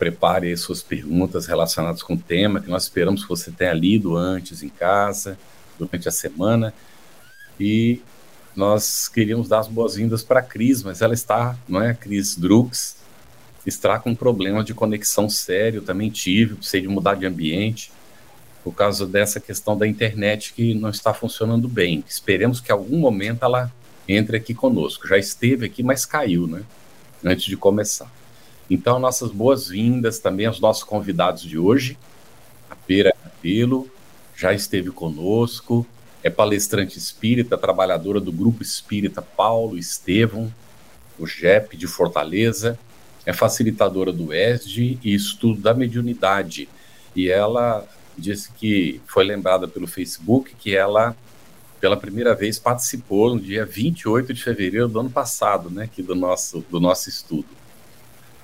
Prepare suas perguntas relacionadas com o tema, que nós esperamos que você tenha lido antes em casa, durante a semana. E nós queríamos dar as boas-vindas para a Cris, mas ela está, não é? Cris Drux está com um problema de conexão sério, também tive, precisei de mudar de ambiente por causa dessa questão da internet que não está funcionando bem. Esperemos que algum momento ela entre aqui conosco. Já esteve aqui, mas caiu, né? Antes de começar. Então, nossas boas-vindas também aos nossos convidados de hoje. A Pera Capelo já esteve conosco, é palestrante espírita, trabalhadora do Grupo Espírita Paulo Estevão, o JEP de Fortaleza, é facilitadora do ESD e estudo da mediunidade. E ela disse que foi lembrada pelo Facebook que ela, pela primeira vez, participou no dia 28 de fevereiro do ano passado, né, aqui do nosso, do nosso estudo.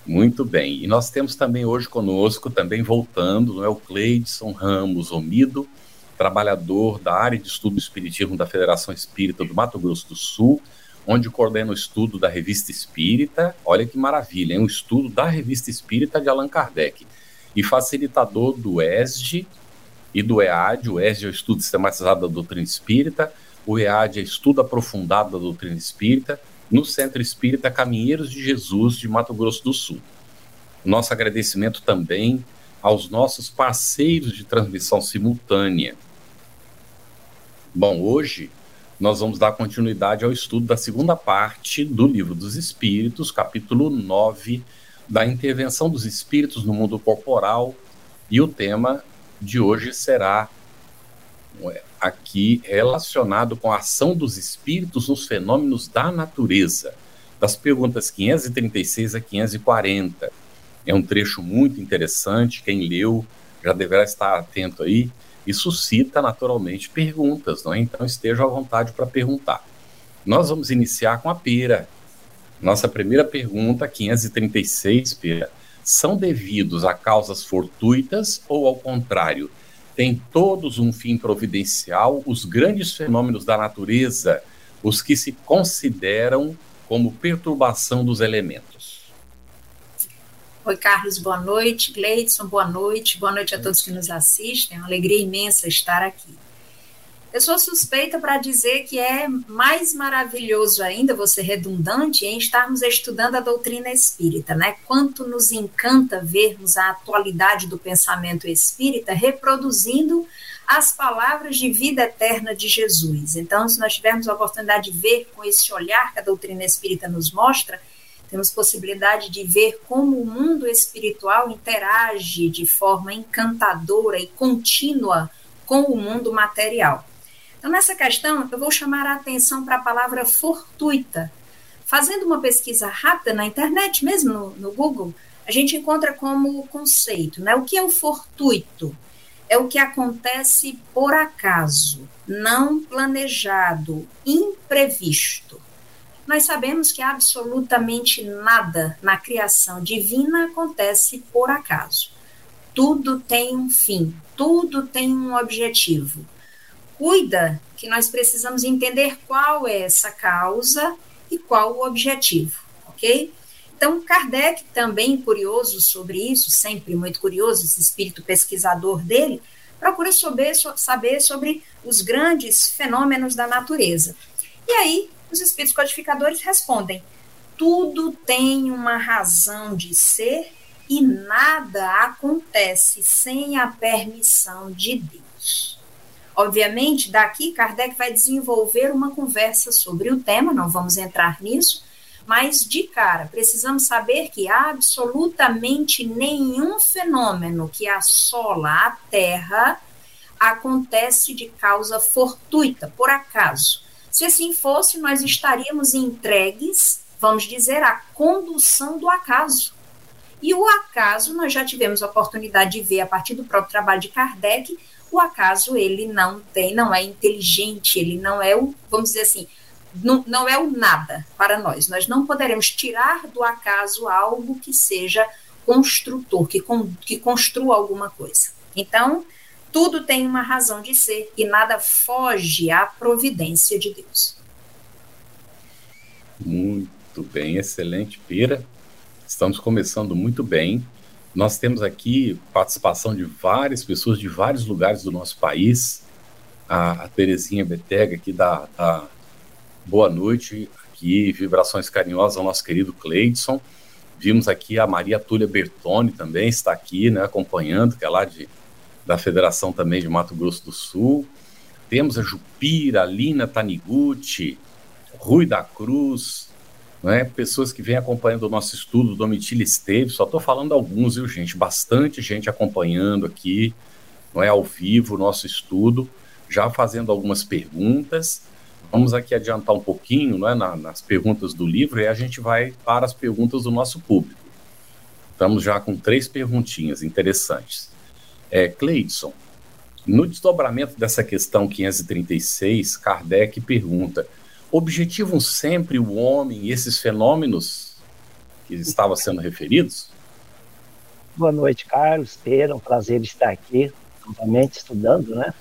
Muito bem. E nós temos também hoje conosco, também voltando, é o Cleidson Ramos Omido, trabalhador da área de estudo do espiritismo da Federação Espírita do Mato Grosso do Sul, onde coordena o estudo da Revista Espírita. Olha que maravilha, é um estudo da Revista Espírita de Allan Kardec e facilitador do ESG e do EAD. O ESG é o estudo sistematizado da doutrina espírita, o EAD é estudo aprofundado da doutrina espírita, no Centro Espírita Caminheiros de Jesus de Mato Grosso do Sul. Nosso agradecimento também aos nossos parceiros de transmissão simultânea. Bom, hoje nós vamos dar continuidade ao estudo da segunda parte do Livro dos Espíritos, capítulo 9 da intervenção dos espíritos no mundo corporal, e o tema de hoje será aqui relacionado com a ação dos espíritos nos fenômenos da natureza, das perguntas 536 a 540. É um trecho muito interessante, quem leu já deverá estar atento aí, e suscita naturalmente perguntas, não é? Então esteja à vontade para perguntar. Nós vamos iniciar com a pera, nossa primeira pergunta, 536, Pera. São devidos a causas fortuitas ou, ao contrário, têm todos um fim providencial os grandes fenômenos da natureza, os que se consideram como perturbação dos elementos? Oi, Carlos, boa noite. Gleidson, boa noite. Boa noite a todos que nos assistem. É uma alegria imensa estar aqui. Eu sou suspeita para dizer que é mais maravilhoso ainda, você redundante, em estarmos estudando a doutrina espírita, né? Quanto nos encanta vermos a atualidade do pensamento espírita reproduzindo as palavras de vida eterna de Jesus. Então, se nós tivermos a oportunidade de ver com esse olhar que a doutrina espírita nos mostra, temos possibilidade de ver como o mundo espiritual interage de forma encantadora e contínua com o mundo material. Então, nessa questão, eu vou chamar a atenção para a palavra fortuita. Fazendo uma pesquisa rápida na internet, mesmo no, no Google, a gente encontra como conceito, né? O que é o fortuito? É o que acontece por acaso, não planejado, imprevisto. Nós sabemos que absolutamente nada na criação divina acontece por acaso. Tudo tem um fim, tudo tem um objetivo cuida que nós precisamos entender qual é essa causa e qual o objetivo, ok? Então, Kardec, também curioso sobre isso, sempre muito curioso, esse espírito pesquisador dele, procura saber, saber sobre os grandes fenômenos da natureza. E aí, os espíritos codificadores respondem: tudo tem uma razão de ser e nada acontece sem a permissão de Deus. Obviamente, daqui Kardec vai desenvolver uma conversa sobre o tema, não vamos entrar nisso, mas de cara, precisamos saber que absolutamente nenhum fenômeno que assola a Terra acontece de causa fortuita, por acaso. Se assim fosse, nós estaríamos entregues, vamos dizer, à condução do acaso. E o acaso, nós já tivemos a oportunidade de ver a partir do próprio trabalho de Kardec, o acaso ele não tem, não é inteligente, ele não é o, vamos dizer assim, não, não é o nada para nós. Nós não poderemos tirar do acaso algo que seja construtor, que, con, que construa alguma coisa. Então, tudo tem uma razão de ser e nada foge à providência de Deus. Muito bem, excelente, Pira. Estamos começando muito bem. Nós temos aqui participação de várias pessoas de vários lugares do nosso país. A, a Terezinha Betega aqui da, da boa noite, aqui, vibrações carinhosas ao nosso querido Cleidson. Vimos aqui a Maria Túlia Bertoni também está aqui, né, acompanhando, que é lá de, da Federação também de Mato Grosso do Sul. Temos a Jupira, a Lina Taniguchi, Rui da Cruz, né, pessoas que vêm acompanhando o nosso estudo, Domitila Esteves, só estou falando alguns, viu, gente? Bastante gente acompanhando aqui, não é ao vivo o nosso estudo, já fazendo algumas perguntas. Vamos aqui adiantar um pouquinho não é, na, nas perguntas do livro e a gente vai para as perguntas do nosso público. Estamos já com três perguntinhas interessantes. É, Cleidson, no desdobramento dessa questão 536, Kardec pergunta: objetivam sempre o homem e esses fenômenos que estavam sendo referidos? Boa noite, Carlos. Pera, um prazer estar aqui novamente estudando, né?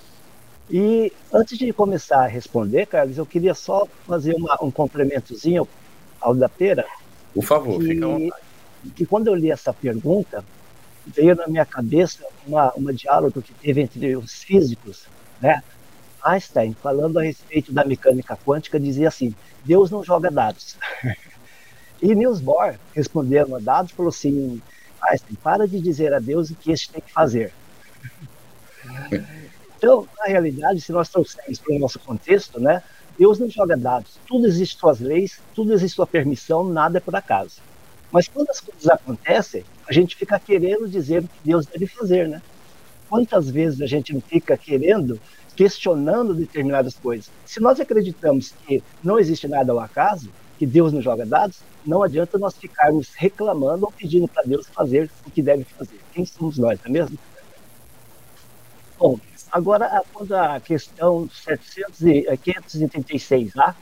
E antes de começar a responder, Carlos, eu queria só fazer uma, um complementozinho ao da Pera. Por favor, que, fica à vontade. Que quando eu li essa pergunta, veio na minha cabeça uma, uma diálogo que teve entre os físicos, né? Einstein, falando a respeito da mecânica quântica, dizia assim: Deus não joga dados. e Niels Bohr, respondendo a dados, falou assim: Einstein, para de dizer a Deus o que este tem que fazer. Então, na realidade, se nós trouxermos para o nosso contexto, né, Deus não joga dados. Tudo existe suas leis, tudo existe sua permissão, nada é por acaso. Mas quando as coisas acontecem, a gente fica querendo dizer o que Deus deve fazer, né? Quantas vezes a gente não fica querendo, questionando determinadas coisas? Se nós acreditamos que não existe nada ao acaso, que Deus não joga dados, não adianta nós ficarmos reclamando ou pedindo para Deus fazer o que deve fazer. Quem somos nós, não é mesmo? Bom, Agora, quando a questão 700 e, 536 lá,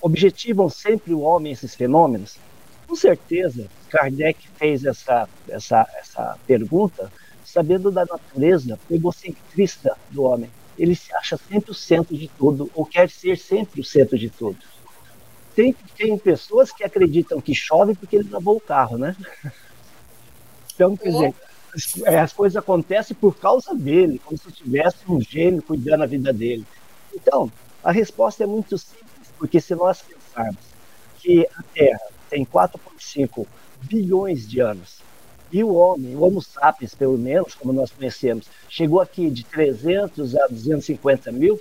objetivam sempre o homem esses fenômenos? Com certeza, Kardec fez essa, essa, essa pergunta sabendo da natureza egocentrista do homem. Ele se acha sempre o centro de tudo, ou quer ser sempre o centro de tudo. Tem, tem pessoas que acreditam que chove porque ele lavou o carro, né? Então, quer dizer, é, as coisas acontecem por causa dele, como se tivesse um gênio cuidando da vida dele. Então, a resposta é muito simples, porque se nós pensarmos que a Terra tem 4,5 bilhões de anos, e o homem, o Homo sapiens, pelo menos, como nós conhecemos, chegou aqui de 300 a 250 mil,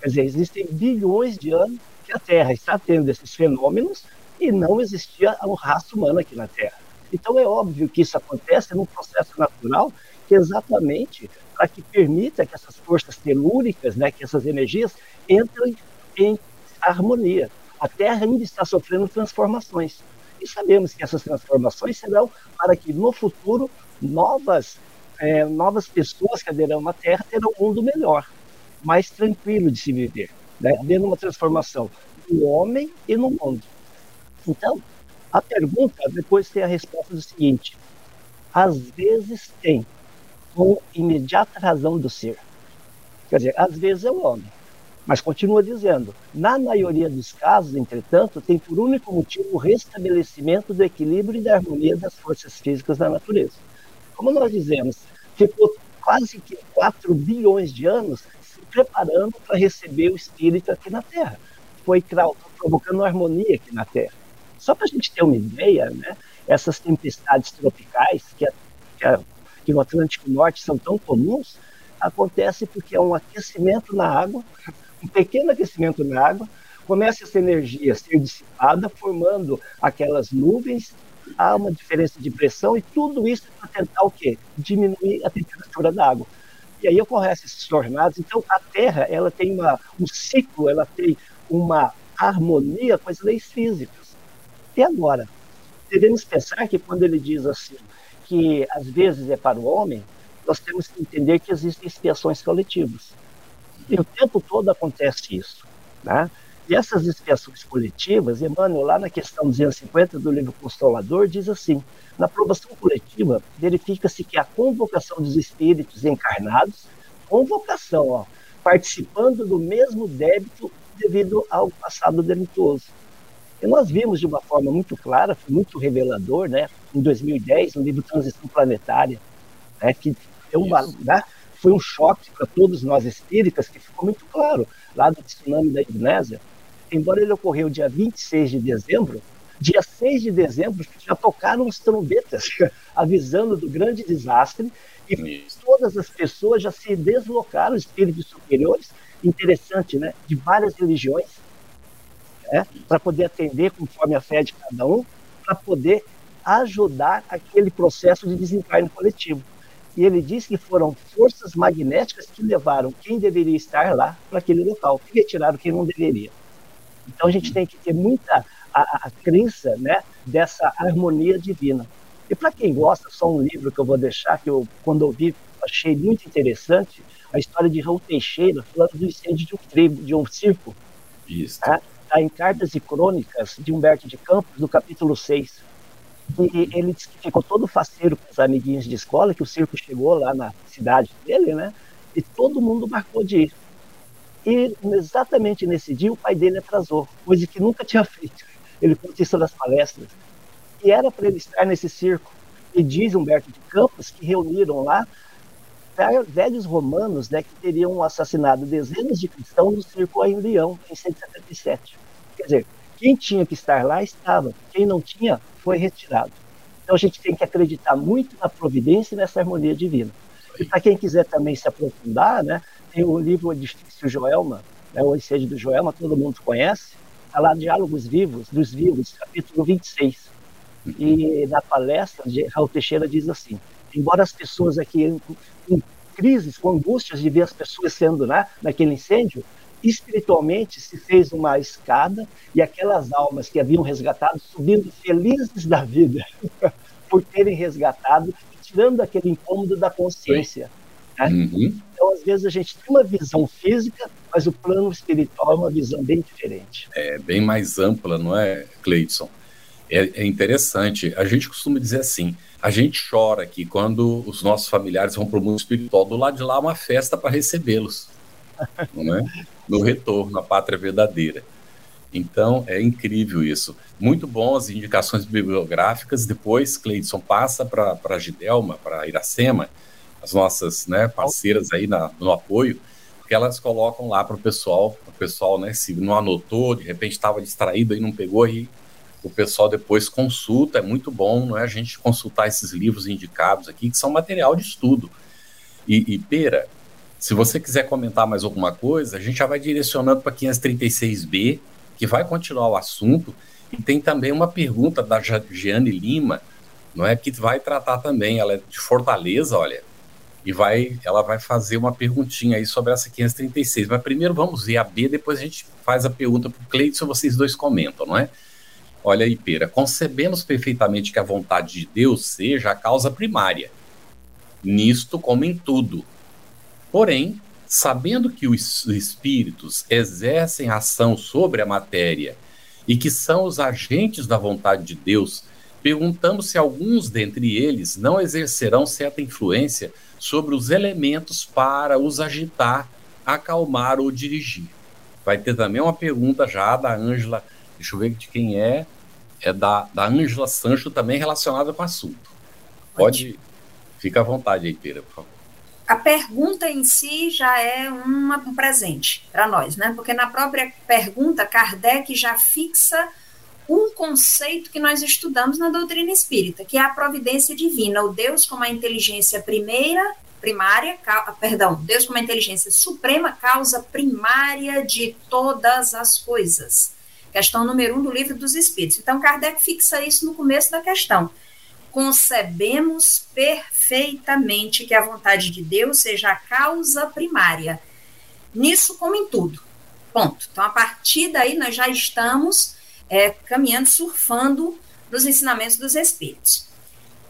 quer dizer, existem bilhões de anos que a Terra está tendo esses fenômenos e não existia um raça humana aqui na Terra. Então é óbvio que isso acontece num processo natural que é exatamente para que permita que essas forças telúricas, né, que essas energias entrem em harmonia. A Terra ainda está sofrendo transformações. E sabemos que essas transformações serão para que no futuro novas, é, novas pessoas que aderão à Terra terão um mundo melhor, mais tranquilo de se viver, né? havendo uma transformação no homem e no mundo. Então, a pergunta depois tem a resposta do seguinte: às vezes tem, com imediata razão do ser. Quer dizer, às vezes é o homem. Mas continua dizendo: na maioria dos casos, entretanto, tem por único motivo o restabelecimento do equilíbrio e da harmonia das forças físicas da natureza. Como nós dizemos, ficou quase que 4 bilhões de anos se preparando para receber o espírito aqui na Terra. Foi provocando harmonia aqui na Terra. Só para a gente ter uma ideia, né, essas tempestades tropicais que, que, que no Atlântico Norte são tão comuns, acontece porque é um aquecimento na água, um pequeno aquecimento na água, começa essa energia a ser dissipada, formando aquelas nuvens, há uma diferença de pressão e tudo isso para tentar o quê? Diminuir a temperatura da água. E aí ocorrem esses tornados. Então a Terra ela tem uma, um ciclo, ela tem uma harmonia com as leis físicas. E agora? Devemos pensar que quando ele diz assim, que às vezes é para o homem, nós temos que entender que existem expiações coletivas. E o tempo todo acontece isso. Né? E essas expiações coletivas, Emmanuel, lá na questão 250 do livro Consolador, diz assim: na aprovação coletiva, verifica-se que a convocação dos espíritos encarnados, convocação, ó, participando do mesmo débito devido ao passado delituoso. E nós vimos de uma forma muito clara, foi muito revelador, né, em 2010, no livro Transição Planetária, né, que é uma, né, foi um choque para todos nós espíritas, que ficou muito claro lá do tsunami da Indonésia. Embora ele ocorreu dia 26 de dezembro, dia 6 de dezembro já tocaram os trombetas avisando do grande desastre e todas as pessoas já se deslocaram, espíritos superiores, interessante, né, de várias religiões, né, para poder atender conforme a fé de cada um, para poder ajudar aquele processo de desencarne coletivo. E ele diz que foram forças magnéticas que levaram quem deveria estar lá para aquele local e retiraram quem não deveria. Então a gente tem que ter muita a, a crença né, dessa harmonia divina. E para quem gosta, só um livro que eu vou deixar, que eu, quando eu vi, achei muito interessante, a história de Raul Teixeira, falando do incêndio de um tribo, de um circo. Isso. Está tá em Cartas e Crônicas de Humberto de Campos, do capítulo 6. E ele que ficou todo faceiro com os amiguinhos de escola, que o circo chegou lá na cidade dele, né? E todo mundo marcou de ir. E exatamente nesse dia o pai dele atrasou, coisa que nunca tinha feito. Ele conta isso nas palestras. E era para ele estar nesse circo. E diz Humberto de Campos que reuniram lá velhos romanos né, que teriam assassinado dezenas de cristãos no circo em Leão, em 177. Quer dizer, quem tinha que estar lá estava, quem não tinha foi retirado. Então a gente tem que acreditar muito na providência e nessa harmonia divina. E para quem quiser também se aprofundar, né, tem o livro Edifício Joelma, né, o Ensejo do Joelma, todo mundo conhece, está lá Diálogos Vivos, dos Vivos, capítulo 26. E na palestra, Raul Teixeira diz assim: embora as pessoas aqui em, em crises, com angústias de ver as pessoas sendo né, naquele incêndio, espiritualmente se fez uma escada e aquelas almas que haviam resgatado subindo felizes da vida por terem resgatado, tirando aquele incômodo da consciência. Né? Uhum. Então, às vezes, a gente tem uma visão física, mas o plano espiritual é uma visão bem diferente. É bem mais ampla, não é, Cleidson? É, é interessante. A gente costuma dizer assim: a gente chora aqui quando os nossos familiares vão para o mundo espiritual. Do lado de lá, uma festa para recebê-los, é? No retorno à pátria verdadeira. Então, é incrível isso. Muito bom as indicações bibliográficas. Depois, Cleidson passa para a Gidelma, para Iracema, as nossas né, parceiras aí na, no apoio, que elas colocam lá para o pessoal, o pessoal, né, se não anotou, de repente estava distraído e não pegou, e o pessoal depois consulta, é muito bom, não é, a gente consultar esses livros indicados aqui, que são material de estudo. E, e Pera, se você quiser comentar mais alguma coisa, a gente já vai direcionando para 536B, que vai continuar o assunto, e tem também uma pergunta da Giane Lima, não é, que vai tratar também, ela é de Fortaleza, olha, e vai, ela vai fazer uma perguntinha aí sobre essa 536. Mas primeiro vamos ver a B, depois a gente faz a pergunta para o Cleiton, vocês dois comentam, não é? Olha aí, Pera, concebemos perfeitamente que a vontade de Deus seja a causa primária, nisto como em tudo. Porém, sabendo que os espíritos exercem ação sobre a matéria e que são os agentes da vontade de Deus, perguntamos se alguns dentre eles não exercerão certa influência sobre os elementos para os agitar, acalmar ou dirigir. Vai ter também uma pergunta já da Ângela, deixa eu ver de quem é, é da Ângela Sancho, também relacionada com o assunto. Pode, fica à vontade aí, Pera, por favor. A pergunta em si já é uma, um presente para nós, né? Porque na própria pergunta, Kardec já fixa um conceito que nós estudamos na doutrina espírita, que é a providência divina, o Deus como a inteligência primeira, primária, perdão, Deus como a inteligência suprema, causa primária de todas as coisas. Questão número um do livro dos Espíritos. Então, Kardec fixa isso no começo da questão. Concebemos perfeitamente que a vontade de Deus seja a causa primária. Nisso, como em tudo. Ponto. Então, a partir daí, nós já estamos é, caminhando, surfando nos ensinamentos dos Espíritos.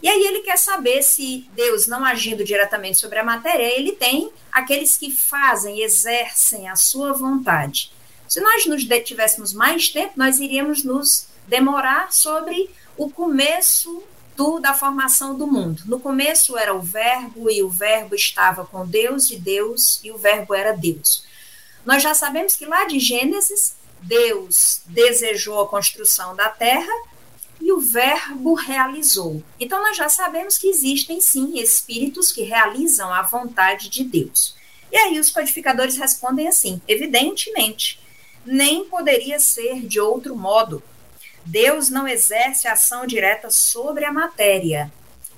E aí ele quer saber se Deus, não agindo diretamente sobre a matéria, ele tem aqueles que fazem, exercem a sua vontade. Se nós nos detivéssemos mais tempo, nós iríamos nos demorar sobre o começo do, da formação do mundo. No começo era o Verbo, e o Verbo estava com Deus, e Deus, e o Verbo era Deus. Nós já sabemos que lá de Gênesis, Deus desejou a construção da terra e o Verbo realizou. Então, nós já sabemos que existem sim espíritos que realizam a vontade de Deus. E aí os codificadores respondem assim: evidentemente, nem poderia ser de outro modo. Deus não exerce ação direta sobre a matéria.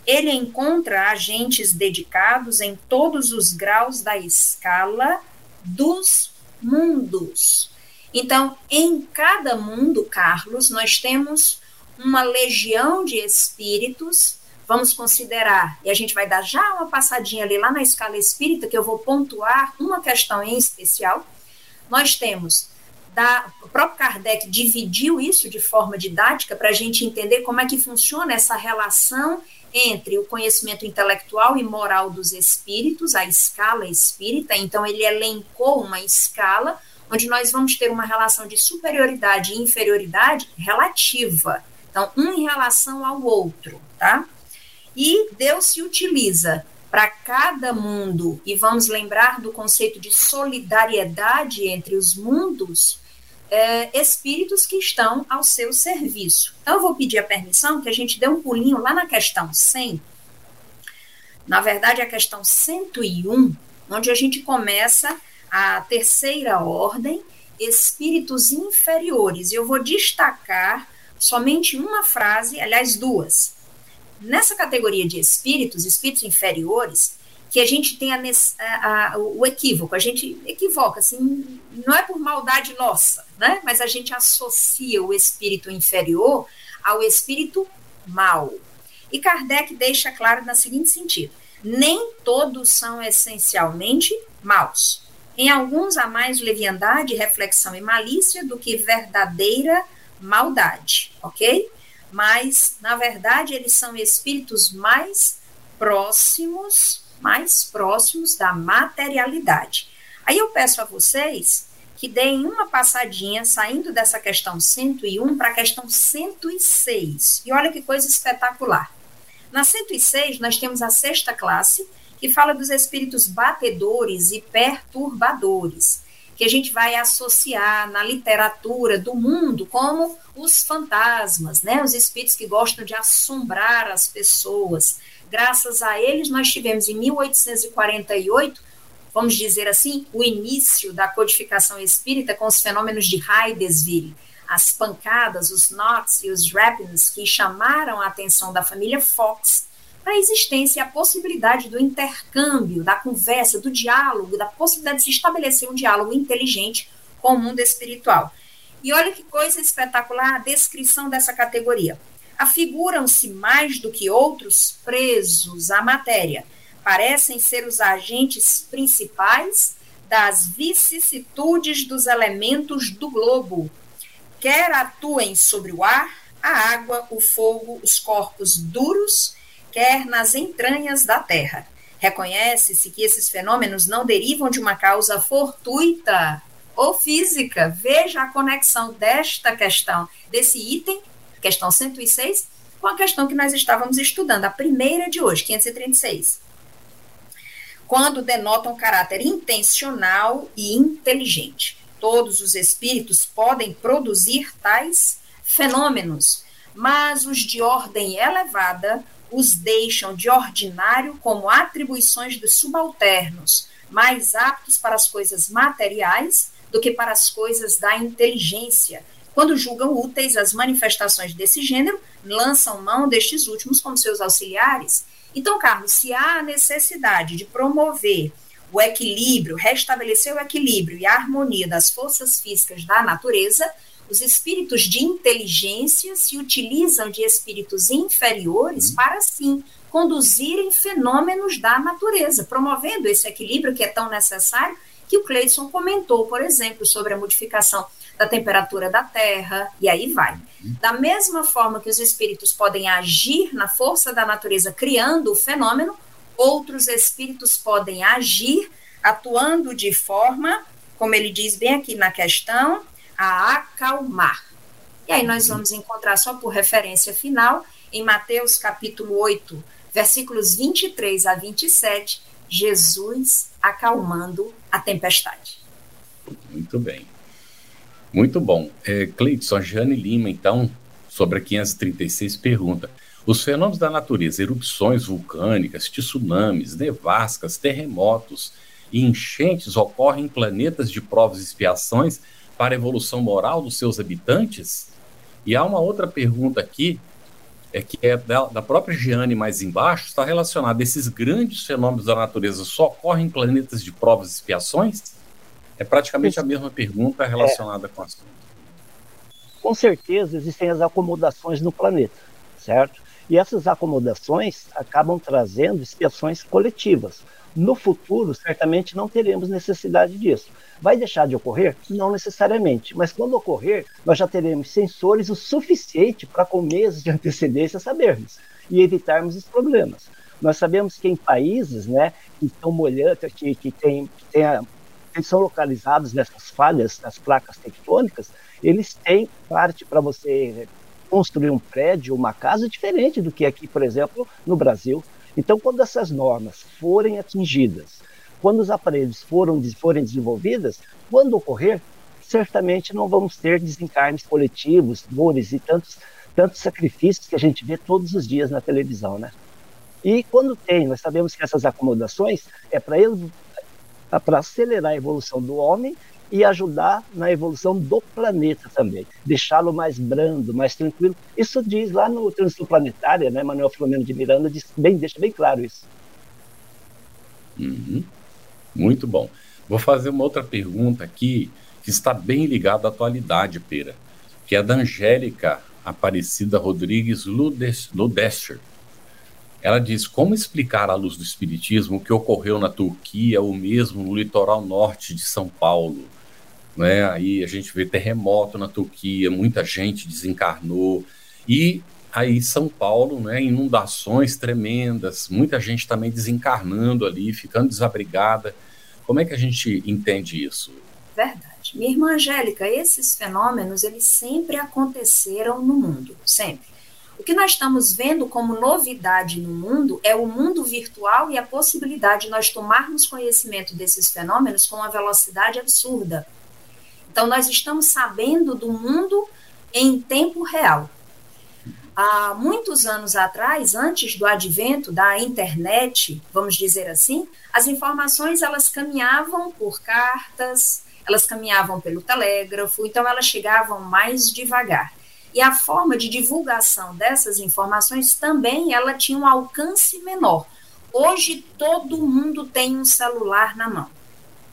Ele encontra agentes dedicados em todos os graus da escala dos mundos. Então, em cada mundo, Carlos, nós temos uma legião de espíritos. Vamos considerar, e a gente vai dar já uma passadinha ali lá na escala espírita, que eu vou pontuar uma questão em especial. Nós temos da, o próprio Kardec dividiu isso de forma didática para a gente entender como é que funciona essa relação entre o conhecimento intelectual e moral dos espíritos, a escala espírita. Então, ele elencou uma escala onde nós vamos ter uma relação de superioridade e inferioridade relativa. Então, um em relação ao outro, tá? E Deus se utiliza para cada mundo, e vamos lembrar do conceito de solidariedade entre os mundos, é, espíritos que estão ao seu serviço. Então, eu vou pedir a permissão que a gente dê um pulinho lá na questão 100, na verdade, a questão 101, onde a gente começa a terceira ordem, espíritos inferiores. E eu vou destacar somente uma frase, aliás, duas. Nessa categoria de espíritos, espíritos inferiores, que a gente tem a, a, a, o equívoco, a gente equivoca, assim, não é por maldade nossa, né? Mas a gente associa o espírito inferior ao espírito mal. E Kardec deixa claro no seguinte sentido: nem todos são essencialmente maus. Em alguns há mais leviandade, reflexão e malícia do que verdadeira maldade, ok? Mas, na verdade, eles são espíritos mais próximos mais próximos da materialidade. Aí eu peço a vocês que deem uma passadinha saindo dessa questão 101 para a questão 106. E olha que coisa espetacular. Na 106, nós temos a sexta classe, que fala dos espíritos batedores e perturbadores, que a gente vai associar na literatura do mundo como os fantasmas, né? Os espíritos que gostam de assombrar as pessoas, graças a eles, nós tivemos em 1848, vamos dizer assim, o início da codificação espírita com os fenômenos de Heidesville, as pancadas, os knots e os rappings que chamaram a atenção da família Fox para a existência e a possibilidade do intercâmbio, da conversa, do diálogo, da possibilidade de se estabelecer um diálogo inteligente com o mundo espiritual. E olha que coisa espetacular a descrição dessa categoria afiguram-se mais do que outros presos à matéria. Parecem ser os agentes principais das vicissitudes dos elementos do globo. Quer atuem sobre o ar, a água, o fogo, os corpos duros, quer nas entranhas da terra. Reconhece-se que esses fenômenos não derivam de uma causa fortuita ou física. Veja a conexão desta questão, desse item questão 106, com a questão que nós estávamos estudando, a primeira de hoje, 536. Quando denotam caráter intencional e inteligente. Todos os espíritos podem produzir tais fenômenos, mas os de ordem elevada os deixam de ordinário como atribuições dos subalternos, mais aptos para as coisas materiais do que para as coisas da inteligência, quando julgam úteis as manifestações desse gênero, lançam mão destes últimos como seus auxiliares. Então, Carlos, se há necessidade de promover o equilíbrio, restabelecer o equilíbrio e a harmonia das forças físicas da natureza, os espíritos de inteligência se utilizam de espíritos inferiores uhum. para, sim, conduzirem fenômenos da natureza, promovendo esse equilíbrio que é tão necessário que o Cleidson comentou, por exemplo, sobre a modificação da temperatura da Terra, e aí vai. Da mesma forma que os espíritos podem agir na força da natureza criando o fenômeno, outros espíritos podem agir atuando de forma, como ele diz bem aqui na questão, a acalmar. E aí nós vamos encontrar só por referência final em Mateus capítulo 8, versículos 23 a 27, Jesus acalmando a tempestade. Muito bem. Muito bom. É, Cleidson, a Jane Lima, então, sobre a 536, pergunta: os fenômenos da natureza, erupções vulcânicas, tsunamis, nevascas, terremotos e enchentes ocorrem em planetas de provas e expiações para a evolução moral dos seus habitantes? E há uma outra pergunta aqui, é que é da, da própria Giane mais embaixo, está relacionada. Esses grandes fenômenos da natureza só ocorrem em planetas de provas e expiações? É praticamente a mesma pergunta relacionada é. com assunto. Com certeza existem as acomodações no planeta, certo? E essas acomodações acabam trazendo expiações coletivas. No futuro, certamente não teremos necessidade disso. Vai deixar de ocorrer? Não necessariamente, mas quando ocorrer, nós já teremos sensores o suficiente para, com meses de antecedência, sabermos e evitarmos os problemas. Nós sabemos que em países né, que estão molhando, que, que, tem, que, tem a, que são localizados nessas falhas das placas tectônicas, eles têm parte para você construir um prédio, uma casa diferente do que aqui, por exemplo, no Brasil. Então, quando essas normas forem atingidas, quando os aparelhos foram, forem desenvolvidos, quando ocorrer, certamente não vamos ter desencarnes coletivos, dores e tantos, tantos sacrifícios que a gente vê todos os dias na televisão, né? E quando tem, nós sabemos que essas acomodações é para para acelerar a evolução do homem e ajudar na evolução do planeta também, deixá-lo mais brando, mais tranquilo. Isso diz lá no Trânsito Planetária, né? Manuel Filomeno de Miranda diz, bem, deixa bem claro isso. Uhum. Muito bom. Vou fazer uma outra pergunta aqui que está bem ligada à atualidade, Pera, que é da Angélica Aparecida Rodrigues Ludester. Ela diz: como explicar à luz do Espiritismo o que ocorreu na Turquia ou mesmo no litoral norte de São Paulo? né? Aí a gente vê terremoto na Turquia, muita gente desencarnou e aí São Paulo, né? Inundações tremendas, muita gente também desencarnando ali, ficando desabrigada. Como é que a gente entende isso? Verdade. Minha irmã Angélica, esses fenômenos eles sempre aconteceram no mundo, sempre. O que nós estamos vendo como novidade no mundo é o mundo virtual e a possibilidade de nós tomarmos conhecimento desses fenômenos com uma velocidade absurda. Então, nós estamos sabendo do mundo em tempo real. Há muitos anos atrás, antes do advento da internet, vamos dizer assim, as informações elas caminhavam por cartas, elas caminhavam pelo telégrafo, então elas chegavam mais devagar. E a forma de divulgação dessas informações também ela tinha um alcance menor. Hoje todo mundo tem um celular na mão,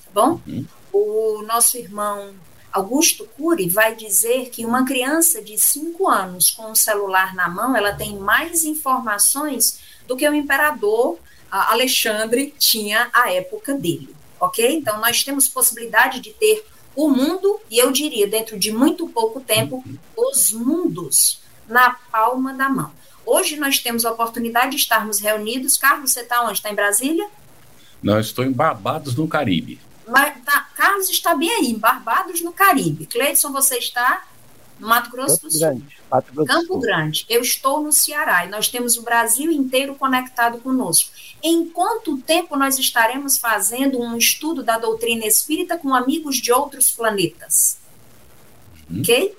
tá bom? Uhum. O nosso irmão Augusto Cury vai dizer que uma criança de 5 anos com um celular na mão, ela tem mais informações do que o imperador Alexandre tinha à época dele, ok? Então, nós temos possibilidade de ter o mundo, e eu diria, dentro de muito pouco tempo, os mundos na palma da mão. Hoje nós temos a oportunidade de estarmos reunidos. Carlos, você está onde? Está em Brasília? Não, estou em Barbados, no Caribe. Tá, Carlos está bem aí, em Barbados, no Caribe. Cleidson, você está no Mato Grosso Campo do Sul. Grande, Mato Grosso Campo Sul. Grande. Eu estou no Ceará e nós temos o Brasil inteiro conectado conosco. Em quanto tempo nós estaremos fazendo um estudo da doutrina espírita com amigos de outros planetas? Uhum. Ok?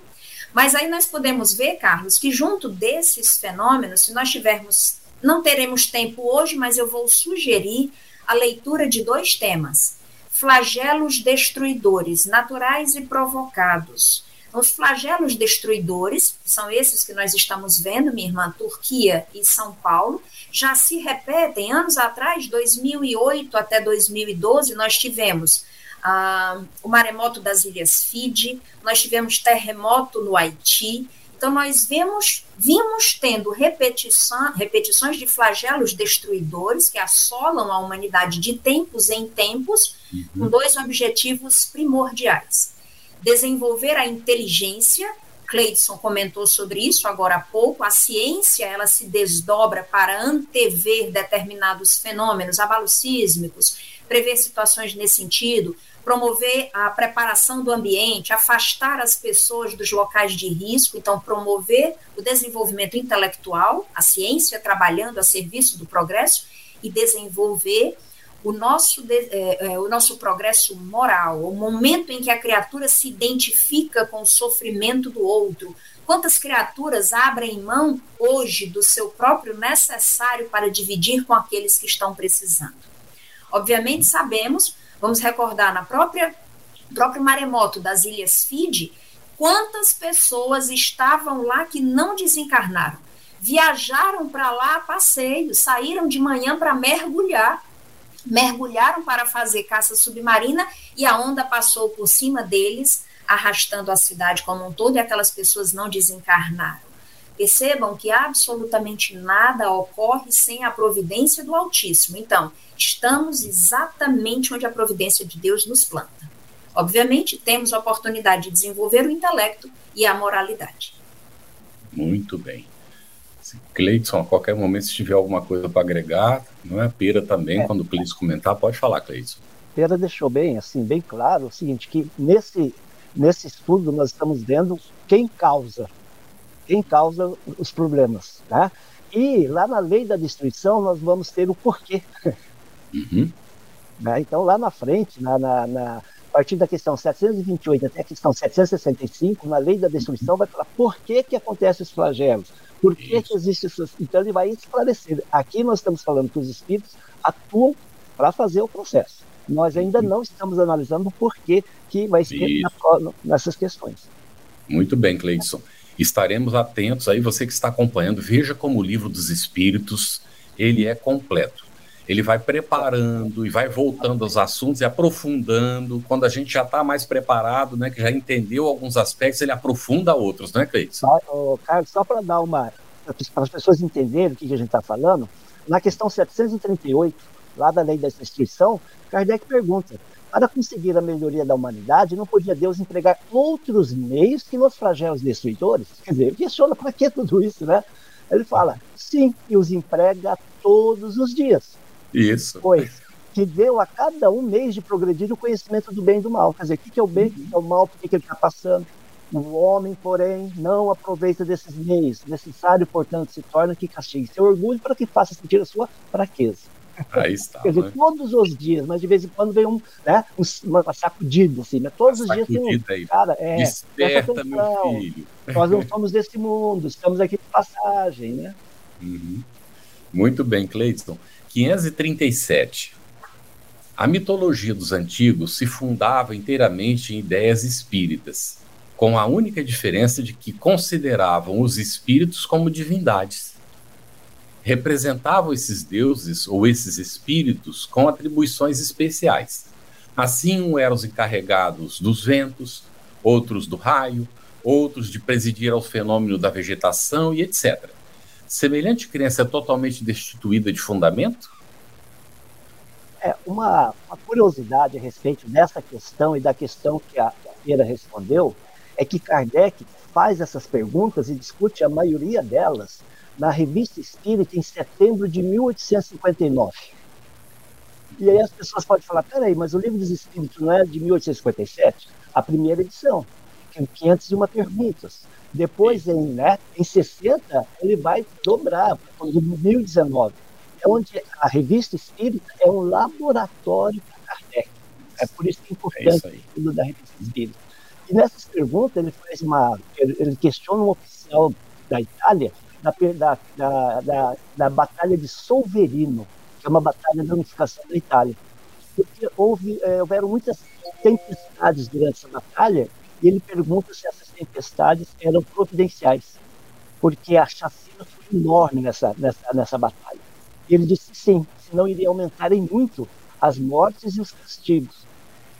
Mas aí nós podemos ver, Carlos, que junto desses fenômenos, se nós tivermos, não teremos tempo hoje, mas eu vou sugerir a leitura de dois temas flagelos destruidores, naturais e provocados. Os flagelos destruidores, são esses que nós estamos vendo, minha irmã, Turquia e São Paulo, já se repetem. Anos atrás, 2008 até 2012, nós tivemos ah, o maremoto das Ilhas Fiji, nós tivemos terremoto no Haiti, então, nós vemos, vimos tendo repetição, repetições de flagelos destruidores que assolam a humanidade de tempos em tempos, uhum. com dois objetivos primordiais. Desenvolver a inteligência. Cleidson comentou sobre isso agora há pouco. A ciência ela se desdobra para antever determinados fenômenos abalos sísmicos, prever situações nesse sentido, promover a preparação do ambiente, afastar as pessoas dos locais de risco, então promover o desenvolvimento intelectual, a ciência trabalhando a serviço do progresso e desenvolver o nosso, é, é, o nosso progresso moral, o momento em que a criatura se identifica com o sofrimento do outro. Quantas criaturas abrem mão hoje do seu próprio necessário para dividir com aqueles que estão precisando? Obviamente sabemos Vamos recordar na própria próprio maremoto das Ilhas Fiji, quantas pessoas estavam lá que não desencarnaram. Viajaram para lá a passeio, saíram de manhã para mergulhar, mergulharam para fazer caça submarina e a onda passou por cima deles, arrastando a cidade como um todo e aquelas pessoas não desencarnaram. Percebam que absolutamente nada ocorre sem a providência do Altíssimo. Então, estamos exatamente onde a providência de Deus nos planta. Obviamente, temos a oportunidade de desenvolver o intelecto e a moralidade. Muito bem. Cleiton, a qualquer momento, se tiver alguma coisa para agregar, não é? Pera também, é. quando o Cleiton comentar, pode falar, Cleiton. Pera deixou bem, assim, bem claro o seguinte, que nesse, nesse estudo nós estamos vendo quem causa quem causa os problemas. Tá? E lá na lei da destruição nós vamos ter o porquê. Uhum. Né? Então lá na frente, na, na, na, a partir da questão 728 até a questão 765, na lei da destruição vai falar por que, que acontecem os flagelos, por que, que existe isso. Então ele vai esclarecer. Aqui nós estamos falando que os espíritos atuam para fazer o processo. Nós ainda uhum. não estamos analisando o porquê que vai ser na, nessas questões. Muito bem, Cleidson. Estaremos atentos aí, você que está acompanhando, veja como o livro dos Espíritos, ele é completo. Ele vai preparando e vai voltando aos assuntos e aprofundando. Quando a gente já está mais preparado, né, que já entendeu alguns aspectos, ele aprofunda outros, né, Cleiton? Só, Carlos, só para dar uma. para as pessoas entenderem o que a gente está falando, na questão 738, lá da lei da restrição, Kardec pergunta: para conseguir a melhoria da humanidade, não podia Deus empregar outros meios que nos flagelos destruidores? Quer dizer, questiona para que tudo isso, né? Ele fala, sim, e os emprega todos os dias. Isso. Pois que deu a cada um mês de progredir o conhecimento do bem e do mal. Quer dizer, o que é o bem, o que é o mal, por que ele está passando. O homem, porém, não aproveita desses meios. Necessário, portanto, se torna que castigue seu orgulho para que faça sentir a sua fraqueza. Aí está. Quer dizer, né? todos os dias, mas de vez em quando vem um, né, um, uma sacudida, assim, né? Todos uma os dias tem um. Cara, é, Desperta, meu filho. Nós não somos desse mundo, estamos aqui de passagem, né? Uhum. Muito bem, Cleiton. 537. A mitologia dos antigos se fundava inteiramente em ideias espíritas, com a única diferença de que consideravam os espíritos como divindades representavam esses deuses ou esses espíritos com atribuições especiais. Assim, um eram os encarregados dos ventos, outros do raio, outros de presidir ao fenômeno da vegetação e etc. Semelhante crença é totalmente destituída de fundamento? É, uma, uma, curiosidade a respeito dessa questão e da questão que a, que respondeu é que Kardec faz essas perguntas e discute a maioria delas na Revista Espírita em setembro de 1859. E aí as pessoas podem falar, peraí, mas o Livro dos Espíritos não é de 1857? A primeira edição, tem 501 perguntas. Depois, em, né, em 60, ele vai dobrar, para 2019. É onde a Revista Espírita é um laboratório para Kardec. É por isso que é importante é da Revista Espírita. E nessas perguntas, ele faz uma. Ele questiona um oficial da Itália da, da, da, da, Batalha de Solverino, que é uma batalha de unificação da Itália. Porque houve, é, houveram muitas tempestades durante essa batalha, e ele pergunta se essas tempestades eram providenciais, porque a chacina foi enorme nessa, nessa, nessa batalha. Ele disse sim, senão iria aumentarem muito as mortes e os castigos.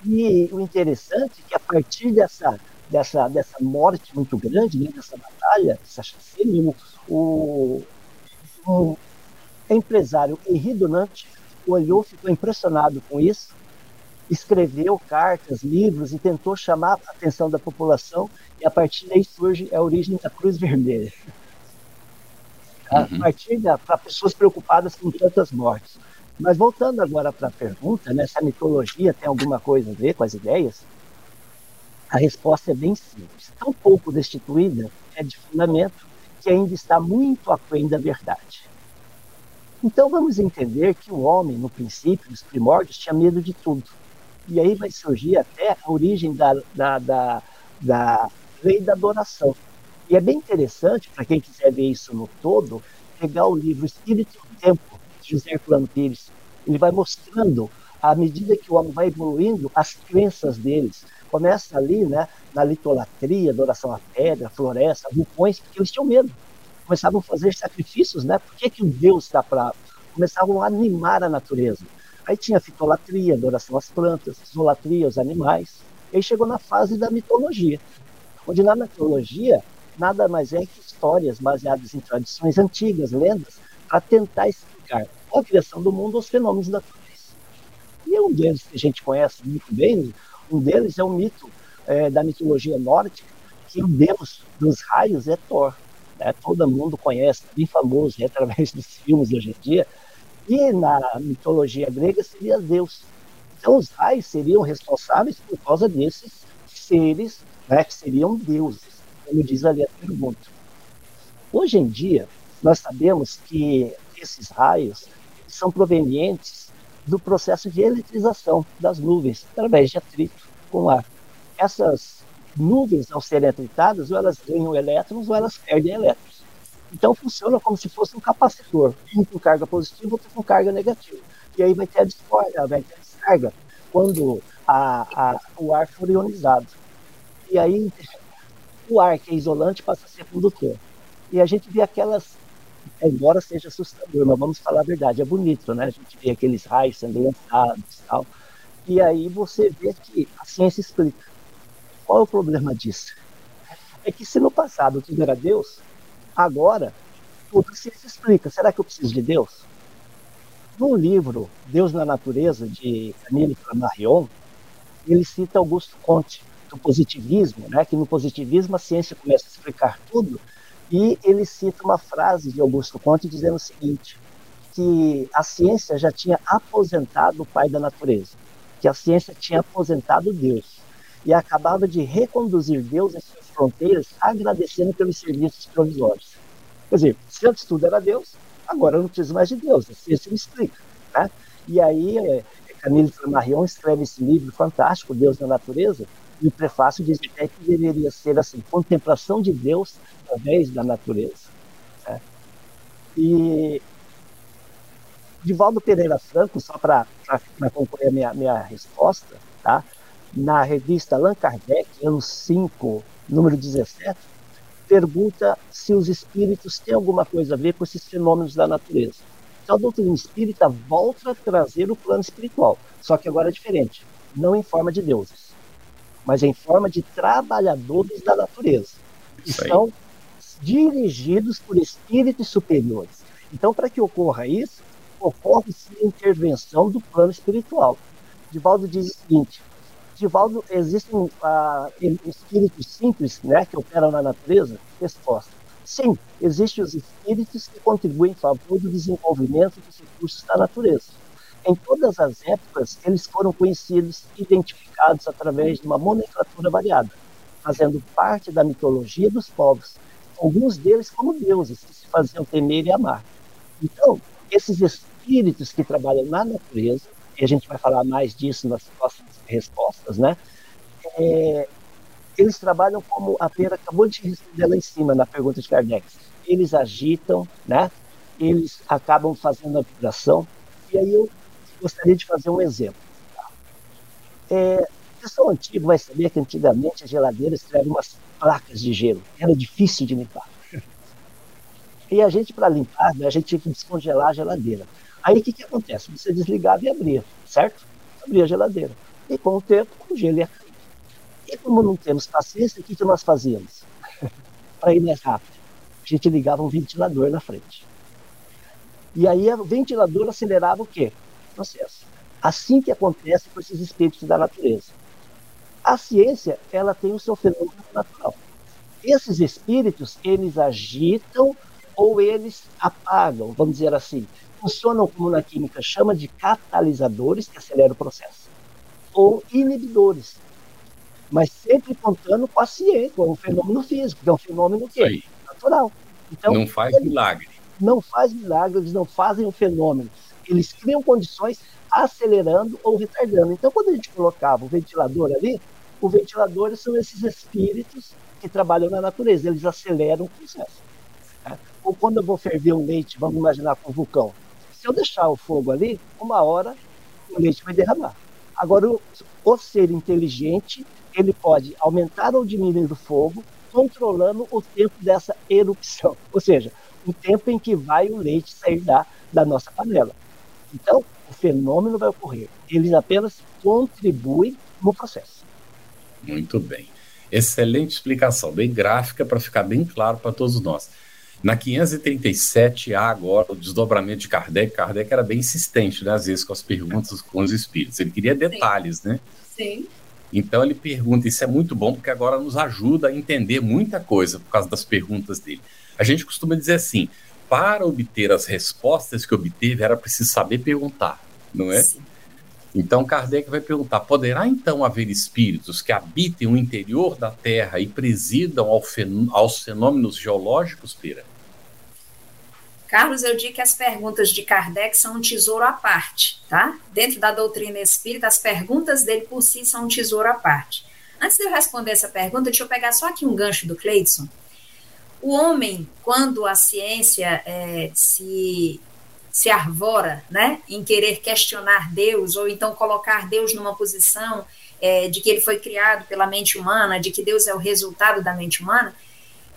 E o interessante é que a partir dessa, dessa, dessa morte muito grande, né, dessa batalha, dessa chacina, o, o empresário Henri Donante olhou, ficou impressionado com isso escreveu cartas, livros e tentou chamar a atenção da população, e a partir daí surge a origem da Cruz Vermelha. A uhum. partir da para pessoas preocupadas com tantas mortes. Mas voltando agora para a pergunta, né, se a mitologia tem alguma coisa a ver com as ideias, a resposta é bem simples. Tão pouco destituída é de fundamento que ainda está muito aquém da verdade. Então vamos entender que o homem, no princípio, nos primórdios, tinha medo de tudo. E aí vai surgir até a origem da, da, da, da lei da adoração. E é bem interessante, para quem quiser ver isso no todo, pegar o livro Espírito do Tempo, de José Pires. Ele vai mostrando, à medida que o homem vai evoluindo, as crenças deles. Começa ali, né, na litolatria, adoração à pedra, floresta, vulcões, porque eles tinham medo começavam a fazer sacrifícios, né? Por que, que o Deus está para. Começavam a animar a natureza. Aí tinha fitolatria, adoração às plantas, isolatria aos animais. E aí chegou na fase da mitologia, onde na mitologia nada mais é que histórias baseadas em tradições antigas, lendas, para tentar explicar a criação do mundo os fenômenos naturais. E um deles que a gente conhece muito bem, um deles é o mito é, da mitologia nórdica, que o deus dos raios é Thor né? todo mundo conhece, bem famoso né? através dos filmes hoje em dia, e na mitologia grega seria Deus. Então os raios seriam responsáveis por causa desses seres né, que seriam deuses, como diz ali a pergunta. Hoje em dia, nós sabemos que esses raios são provenientes do processo de eletrização das nuvens, através de atrito com ar. Essas nuvens, ao serem atritadas, ou elas ganham elétrons ou elas perdem elétrons. Então funciona como se fosse um capacitor, um com carga positiva, outro com carga negativa. E aí vai ter a discórdia, vai ter a descarga quando a, a, o ar for ionizado. E aí o ar que é isolante passa a ser condutor. E a gente vê aquelas, embora seja assustador, mas vamos falar a verdade, é bonito, né? A gente vê aqueles raios sendo lançados e tal. E aí você vê que a ciência explica qual é o problema disso? É que se no passado tudo era Deus, agora tudo se explica. Será que eu preciso de Deus? No livro Deus na Natureza, de Camille Flammarion, ele cita Augusto Comte, do positivismo, né? que no positivismo a ciência começa a explicar tudo, e ele cita uma frase de Augusto Comte dizendo o seguinte, que a ciência já tinha aposentado o pai da natureza, que a ciência tinha aposentado Deus e acabava de reconduzir Deus às suas fronteiras, agradecendo pelos serviços provisórios. Quer dizer, se antes tudo era Deus, agora eu não preciso mais de Deus, assim se me explica. Né? E aí, é, Camille Flammarion escreve esse livro fantástico, Deus na Natureza, e o prefácio diz até que deveria ser assim, contemplação de Deus através da natureza. Né? E Divaldo Pereira Franco, só para concluir a minha, minha resposta, tá? na revista Allan Kardec, ano 5, número 17, pergunta se os espíritos têm alguma coisa a ver com esses fenômenos da natureza. Então a doutrina espírita volta a trazer o plano espiritual, só que agora é diferente, não em forma de deuses, mas em forma de trabalhadores da natureza, que são dirigidos por espíritos superiores. Então, para que ocorra isso, ocorre-se a intervenção do plano espiritual. Divaldo diz o seguinte: Divaldo, existem espíritos simples né, que operam na natureza? Resposta. Sim, existem os espíritos que contribuem em favor do desenvolvimento dos recursos da natureza. Em todas as épocas, eles foram conhecidos, identificados através de uma nomenclatura variada, fazendo parte da mitologia dos povos, alguns deles como deuses que se faziam temer e amar. Então, esses espíritos que trabalham na natureza, e a gente vai falar mais disso nas próximas respostas, né? É, eles trabalham como a Pera acabou de responder lá em cima na pergunta de Kardec. Eles agitam, né? Eles acabam fazendo a vibração. E aí eu gostaria de fazer um exemplo. Tá? É, o pessoal antigo vai saber que antigamente as geladeiras tiveram umas placas de gelo. Era difícil de limpar. E a gente, para limpar, né, a gente tinha que descongelar a geladeira. Aí o que, que acontece? Você desligava e abria, certo? Abria a geladeira e com o tempo o gelo ia cair. E como não temos paciência, o que, que nós fazíamos? Para ir mais rápido, a gente ligava um ventilador na frente. E aí o ventilador acelerava o quê? O processo. Assim que acontece com esses espíritos da natureza. A ciência, ela tem o seu fenômeno natural. Esses espíritos, eles agitam ou eles apagam, vamos dizer assim. Funcionam como na química chama de catalisadores, que aceleram o processo, ou inibidores. Mas sempre contando com a ciência, com o fenômeno físico, que é um fenômeno que natural. Então, não faz milagre. Não faz milagre, eles não fazem o fenômeno. Eles criam condições acelerando ou retardando. Então, quando a gente colocava o ventilador ali, os ventiladores são esses espíritos que trabalham na natureza, eles aceleram o processo. Né? Ou quando eu vou ferver um leite, vamos imaginar com um vulcão, se eu deixar o fogo ali, uma hora o leite vai derramar. Agora, o, ser inteligente, ele pode aumentar ou diminuir o fogo, controlando o tempo dessa erupção, ou seja, o tempo em que vai o leite sair da, da nossa panela. Então, o fenômeno vai ocorrer. Eles apenas contribuem no processo. Muito bem. Excelente explicação, bem gráfica para ficar bem claro para todos nós. Na 537 há agora o desdobramento de Kardec. Kardec era bem insistente, né, às vezes, com as perguntas com os espíritos. Ele queria detalhes, Sim. né? Sim. Então ele pergunta, isso é muito bom, porque agora nos ajuda a entender muita coisa por causa das perguntas dele. A gente costuma dizer assim: para obter as respostas que obteve, era preciso saber perguntar, não é? Sim. Então Kardec vai perguntar: poderá então haver espíritos que habitem o interior da Terra e presidam ao aos fenômenos geológicos, Pira? Carlos, eu digo que as perguntas de Kardec são um tesouro à parte, tá? Dentro da doutrina espírita, as perguntas dele por si são um tesouro à parte. Antes de eu responder essa pergunta, deixa eu pegar só aqui um gancho do Cleidson. O homem, quando a ciência é, se se arvora né, em querer questionar Deus, ou então colocar Deus numa posição é, de que ele foi criado pela mente humana, de que Deus é o resultado da mente humana,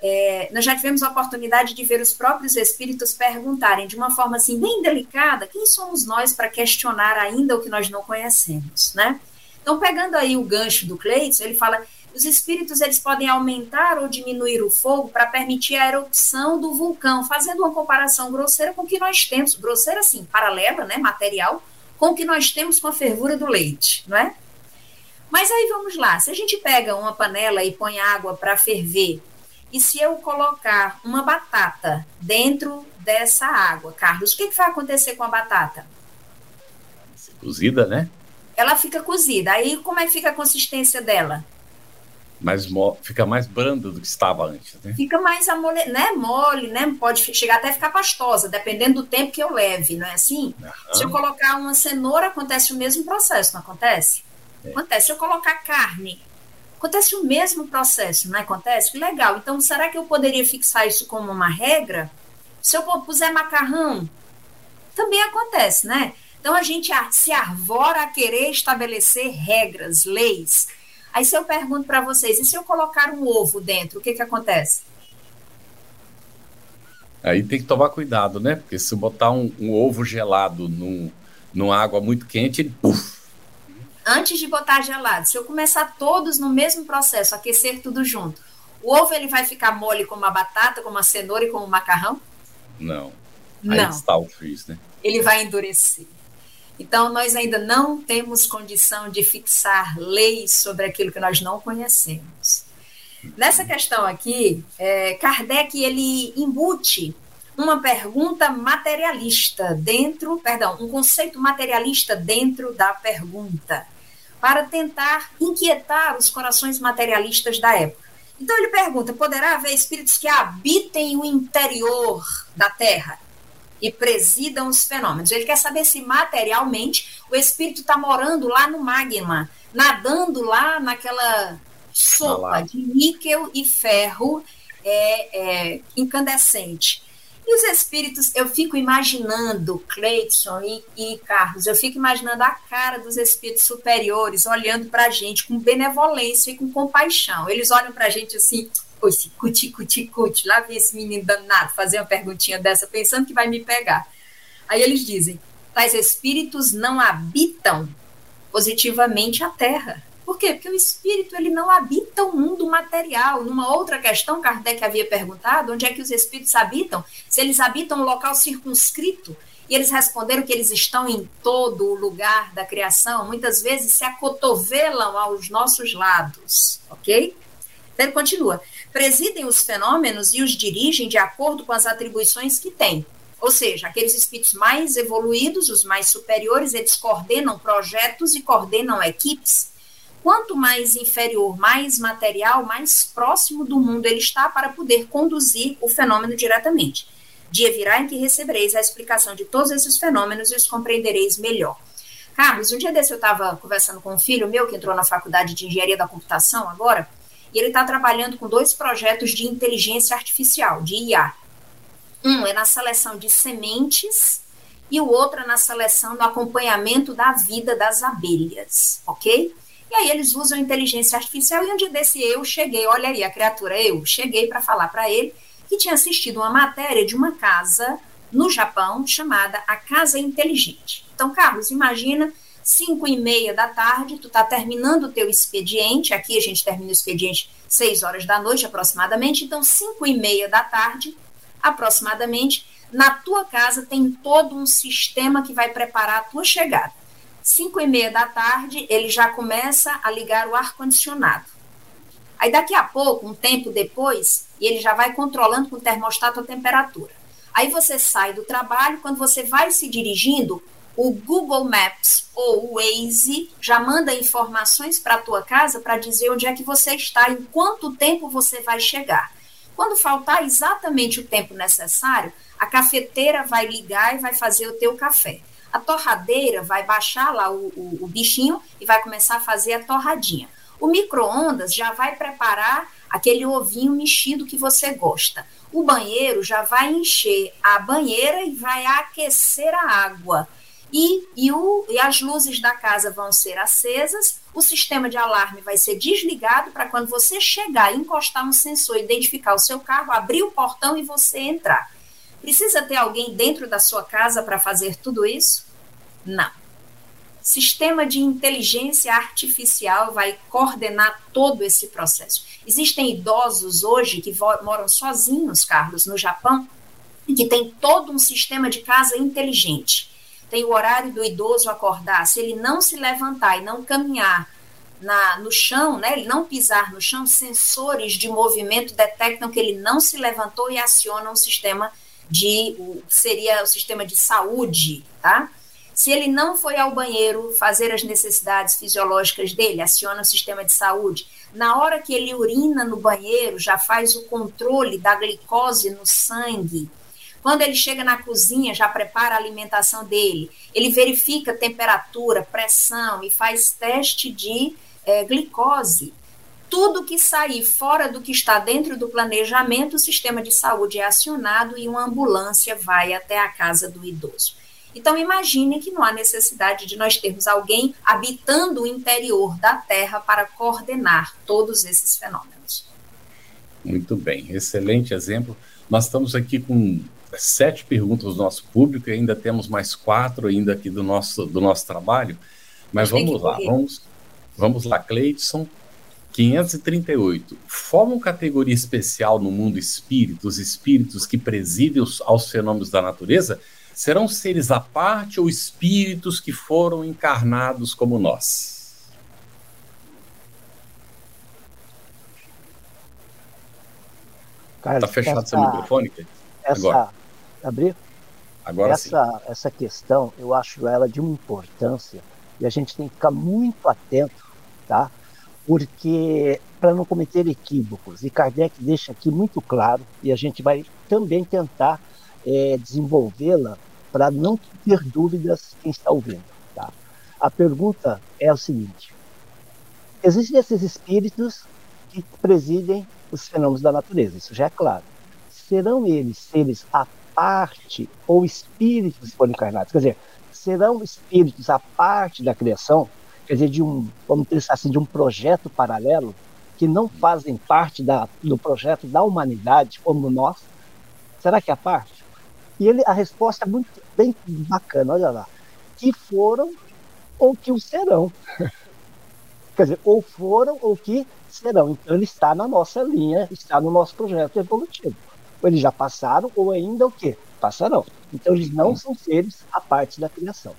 é, nós já tivemos a oportunidade de ver os próprios espíritos perguntarem de uma forma assim bem delicada quem somos nós para questionar ainda o que nós não conhecemos, né? Então, pegando aí o gancho do Cleiton, ele fala os espíritos eles podem aumentar ou diminuir o fogo para permitir a erupção do vulcão, fazendo uma comparação grosseira com o que nós temos, grosseira assim, paralela, né, material, com o que nós temos com a fervura do leite, não é? Mas aí vamos lá, se a gente pega uma panela e põe água para ferver, e se eu colocar uma batata dentro dessa água, Carlos, o que, que vai acontecer com a batata? Cozida, né? Ela fica cozida. Aí como é que fica a consistência dela? mais fica mais branda do que estava antes, né? Fica mais amole, né, mole, né? Pode chegar até ficar pastosa, dependendo do tempo que eu leve, não é assim? Uhum. Se eu colocar uma cenoura, acontece o mesmo processo, não acontece? É. Acontece. Se eu colocar carne, acontece o mesmo processo, não acontece? Legal. Então, será que eu poderia fixar isso como uma regra? Se eu puser macarrão, também acontece, né? Então, a gente se arvora a querer estabelecer regras, leis Aí se eu pergunto para vocês, e se eu colocar um ovo dentro, o que que acontece? Aí tem que tomar cuidado, né? Porque se botar um, um ovo gelado num, numa água muito quente, ele puff. Antes de botar gelado, se eu começar todos no mesmo processo, aquecer tudo junto, o ovo ele vai ficar mole como uma batata, como uma cenoura e como um macarrão? Não. Aí Não. está o freeze, né? Ele vai endurecer. Então, nós ainda não temos condição de fixar leis sobre aquilo que nós não conhecemos. Nessa questão aqui, é, Kardec ele embute uma pergunta materialista dentro, perdão, um conceito materialista dentro da pergunta, para tentar inquietar os corações materialistas da época. Então ele pergunta: poderá haver espíritos que habitem o interior da Terra? e presidam os fenômenos. Ele quer saber se materialmente o espírito está morando lá no magma, nadando lá naquela sopa de níquel e ferro é, é, incandescente. E os espíritos, eu fico imaginando, Cleiton e, e, Carlos, eu fico imaginando a cara dos espíritos superiores olhando para a gente com benevolência e com compaixão. Eles olham para a gente assim, esse cuti, cuti, cuti. Lá vem esse menino danado fazer uma perguntinha dessa, pensando que vai me pegar. Aí eles dizem: tais espíritos não habitam positivamente a Terra. Por quê? Porque o espírito ele não habita o mundo material. Numa outra questão, Kardec havia perguntado onde é que os espíritos habitam. Se eles habitam um local circunscrito. E eles responderam que eles estão em todo o lugar da criação, muitas vezes se acotovelam aos nossos lados, ok? Então ele continua: presidem os fenômenos e os dirigem de acordo com as atribuições que têm. Ou seja, aqueles espíritos mais evoluídos, os mais superiores, eles coordenam projetos e coordenam equipes. Quanto mais inferior, mais material, mais próximo do mundo ele está para poder conduzir o fenômeno diretamente. Dia virá em que recebereis a explicação de todos esses fenômenos e os compreendereis melhor. Carlos, um dia desse eu estava conversando com um filho meu que entrou na faculdade de engenharia da computação agora, e ele está trabalhando com dois projetos de inteligência artificial, de IA. Um é na seleção de sementes e o outro é na seleção do acompanhamento da vida das abelhas, ok? E aí eles usam inteligência artificial e um dia desse eu cheguei, olha aí a criatura, eu cheguei para falar para ele que tinha assistido uma matéria de uma casa no Japão chamada a Casa Inteligente. Então, Carlos, imagina 5 e meia da tarde, tu está terminando o teu expediente, aqui a gente termina o expediente 6 horas da noite aproximadamente, então 5 e meia da tarde, aproximadamente, na tua casa tem todo um sistema que vai preparar a tua chegada. 5 e meia da tarde, ele já começa a ligar o ar-condicionado. Aí daqui a pouco, um tempo depois, ele já vai controlando com o termostato a temperatura. Aí você sai do trabalho, quando você vai se dirigindo, o Google Maps ou o Waze já manda informações para a tua casa para dizer onde é que você está, em quanto tempo você vai chegar. Quando faltar exatamente o tempo necessário, a cafeteira vai ligar e vai fazer o teu café. A torradeira vai baixar lá o, o, o bichinho e vai começar a fazer a torradinha. O micro-ondas já vai preparar aquele ovinho mexido que você gosta. O banheiro já vai encher a banheira e vai aquecer a água. E, e, o, e as luzes da casa vão ser acesas, o sistema de alarme vai ser desligado para quando você chegar, encostar um sensor, identificar o seu carro, abrir o portão e você entrar. Precisa ter alguém dentro da sua casa para fazer tudo isso? Não sistema de inteligência artificial vai coordenar todo esse processo. Existem idosos hoje que moram sozinhos, Carlos, no Japão, e que tem todo um sistema de casa inteligente. Tem o horário do idoso acordar. Se ele não se levantar e não caminhar na, no chão, né, ele não pisar no chão, sensores de movimento detectam que ele não se levantou e acionam o sistema de seria o sistema de saúde, tá? Se ele não foi ao banheiro fazer as necessidades fisiológicas dele, aciona o sistema de saúde. Na hora que ele urina no banheiro, já faz o controle da glicose no sangue. Quando ele chega na cozinha, já prepara a alimentação dele. Ele verifica temperatura, pressão e faz teste de é, glicose. Tudo que sair fora do que está dentro do planejamento, o sistema de saúde é acionado e uma ambulância vai até a casa do idoso. Então, imagine que não há necessidade de nós termos alguém habitando o interior da Terra para coordenar todos esses fenômenos. Muito bem, excelente exemplo. Nós estamos aqui com sete perguntas do nosso público e ainda temos mais quatro ainda aqui do nosso, do nosso trabalho. Mas vamos lá, vamos, vamos lá, Cleidson. 538. Formam categoria especial no mundo espírito, os espíritos que presidem os, aos fenômenos da natureza? serão seres à parte ou espíritos que foram encarnados como nós? Está fechado essa, seu microfone? Essa, Agora. Abrir? Agora essa, sim. essa questão, eu acho ela de uma importância e a gente tem que ficar muito atento, tá? Porque para não cometer equívocos, e Kardec deixa aqui muito claro, e a gente vai também tentar é, desenvolvê-la para não ter dúvidas quem está ouvindo. Tá? A pergunta é o seguinte: existem esses espíritos que presidem os fenômenos da natureza, isso já é claro. Serão eles seres à parte ou espíritos que foram encarnados? Quer dizer, serão espíritos à parte da criação? Quer dizer, de um, vamos pensar assim, de um projeto paralelo que não fazem parte da, do projeto da humanidade como nós? Será que é a parte? E ele, a resposta é muito bem bacana, olha lá. Que foram ou que o serão. Quer dizer, ou foram ou que serão. Então ele está na nossa linha, está no nosso projeto evolutivo. Ou eles já passaram, ou ainda o quê? Passarão. Então eles não são seres à parte da criação.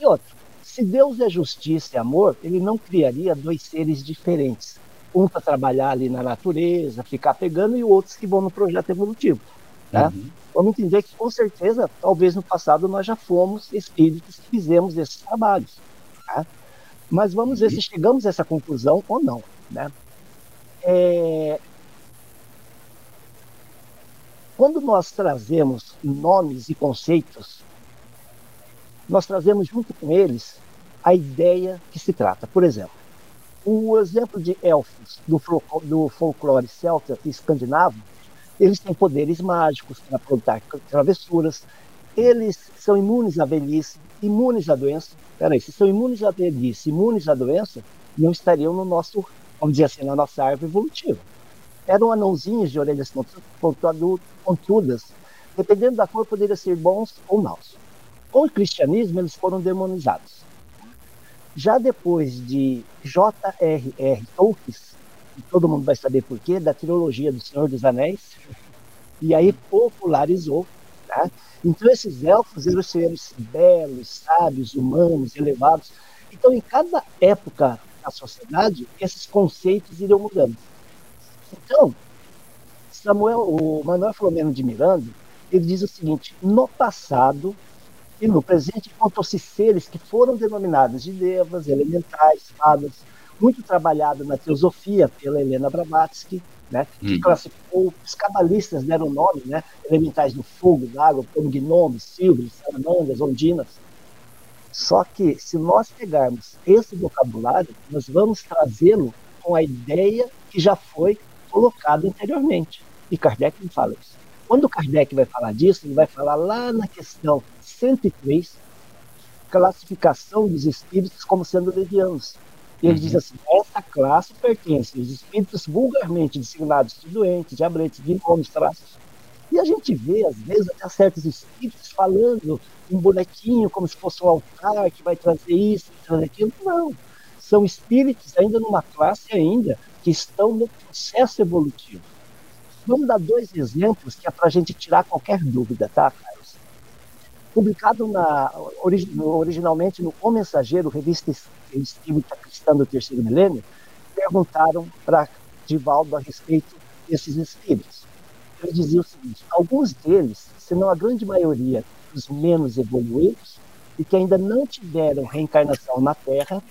E outro, se Deus é justiça e amor, ele não criaria dois seres diferentes. Um para trabalhar ali na natureza, ficar pegando, e outros que vão no projeto evolutivo. Né? Uhum. Vamos entender que, com certeza, talvez no passado nós já fomos espíritos que fizemos esses trabalhos. Tá? Mas vamos ver se chegamos a essa conclusão ou não. Né? É... Quando nós trazemos nomes e conceitos, nós trazemos junto com eles a ideia que se trata. Por exemplo, o exemplo de elfos do, do folclore celta e escandinavo, eles têm poderes mágicos para aprontar travessuras, eles são imunes à velhice, imunes à doença. Peraí, se são imunes à velhice, imunes à doença, não estariam no nosso, vamos dizer assim, na nossa árvore evolutiva. Eram anãozinhos de orelhas pontudas. Dependendo da cor, poderiam ser bons ou maus. Com o cristianismo, eles foram demonizados. Já depois de J.R.R. Tolkien, todo mundo vai saber por quê, da trilogia do Senhor dos Anéis, e aí popularizou. Tá? Então, esses elfos eram seres belos, sábios, humanos, elevados. Então, em cada época da sociedade, esses conceitos iriam mudando. Então, Samuel, o Manuel Filomeno de Miranda, ele diz o seguinte: no passado e no presente encontram-se seres que foram denominados de devas, elementais, fadas, muito trabalhado na teosofia pela Helena Blavatsky, né, que hum. classificou, os cabalistas deram nome, né, elementais do fogo, da água, como gnomes, silves, salamandras, ondinas. Só que, se nós pegarmos esse vocabulário, nós vamos trazê-lo com a ideia que já foi colocada anteriormente. E Kardec não fala isso. Quando Kardec vai falar disso, ele vai falar lá na questão 103, classificação dos espíritos como sendo levianos. E ele uhum. diz assim: essa classe pertence aos espíritos vulgarmente designados de doentes, diabretes, gnomos, traços. E a gente vê, às vezes, até certos espíritos falando um bonequinho como se fosse um altar que vai trazer isso, trazer aquilo. Não. São espíritos ainda numa classe ainda que estão no processo evolutivo. Vamos dar dois exemplos que é para a gente tirar qualquer dúvida, tá, Carlos? Publicado na, originalmente no O Mensageiro, revista espírita cristã do terceiro milênio, perguntaram para Divaldo a respeito desses espíritos. Ele dizia o seguinte: alguns deles, se não a grande maioria, os menos evoluídos, e que ainda não tiveram reencarnação na Terra,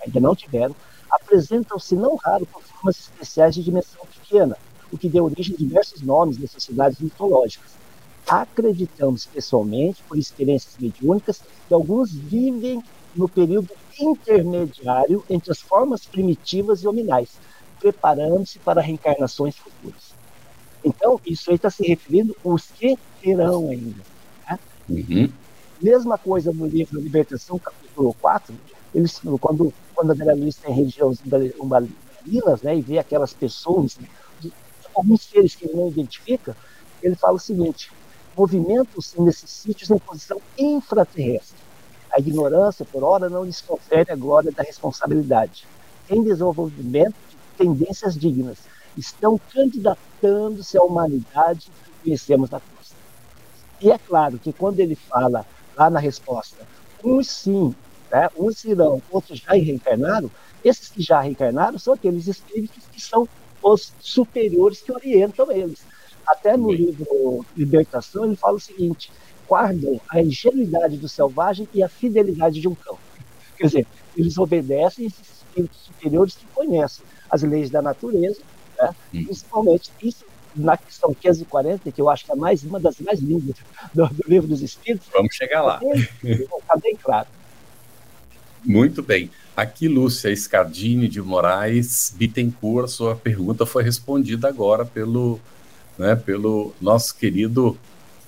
ainda não tiveram, apresentam-se não raro por formas especiais de dimensão pequena, o que deu origem a diversos nomes nas sociedades mitológicas. Acreditamos pessoalmente, por experiências mediúnicas, que alguns vivem no período intermediário entre as formas primitivas e hominais, preparando-se para reencarnações futuras. Então, isso aí está se referindo aos que terão ainda. Né? Uhum. Mesma coisa no livro Libertação, capítulo 4, eles, quando, quando a Vera Luiz tem regiões umbalinas, né, e vê aquelas pessoas alguns seres que ele não identifica, ele fala o seguinte: movimentos nesses sítios em posição infraterrestre. A ignorância, por hora, não lhes confere a glória da responsabilidade. Em desenvolvimento de tendências dignas, estão candidatando-se à humanidade que conhecemos na costa. E é claro que quando ele fala lá na resposta, uns sim, né, uns irão, outros já reencarnaram, esses que já reencarnaram são aqueles espíritos que são os superiores que orientam eles. Até no livro Libertação, ele fala o seguinte: guardam a ingenuidade do selvagem e a fidelidade de um cão. Quer dizer, eles obedecem esses espíritos superiores que conhecem as leis da natureza, né? Principalmente isso na questão 540, que eu acho que é mais, uma das mais lindas do, do livro dos Espíritos. Vamos chegar lá. Está bem claro. Muito bem. Aqui, Lúcia Scardini de Moraes Bittencourt, sua pergunta foi respondida agora pelo, né, pelo nosso querido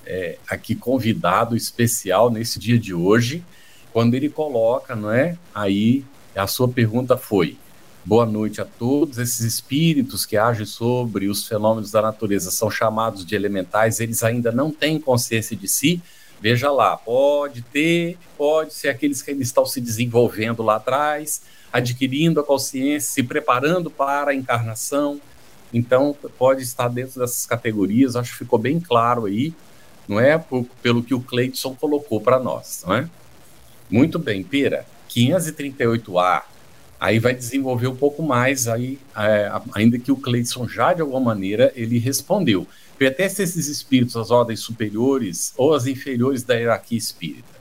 é, aqui convidado especial nesse dia de hoje, quando ele coloca, não é? Aí a sua pergunta foi: Boa noite a todos. Esses espíritos que agem sobre os fenômenos da natureza são chamados de elementais, eles ainda não têm consciência de si, Veja lá, pode ter, pode ser aqueles que ainda estão se desenvolvendo lá atrás, adquirindo a consciência, se preparando para a encarnação. Então, pode estar dentro dessas categorias, acho que ficou bem claro aí, não é? Por, pelo que o Cleiton colocou para nós, não é? Muito bem, Pira, 538A, aí vai desenvolver um pouco mais, aí, é, ainda que o Cleiton já, de alguma maneira, ele respondeu. Pertence esses espíritos às ordens superiores ou às inferiores da hierarquia espírita?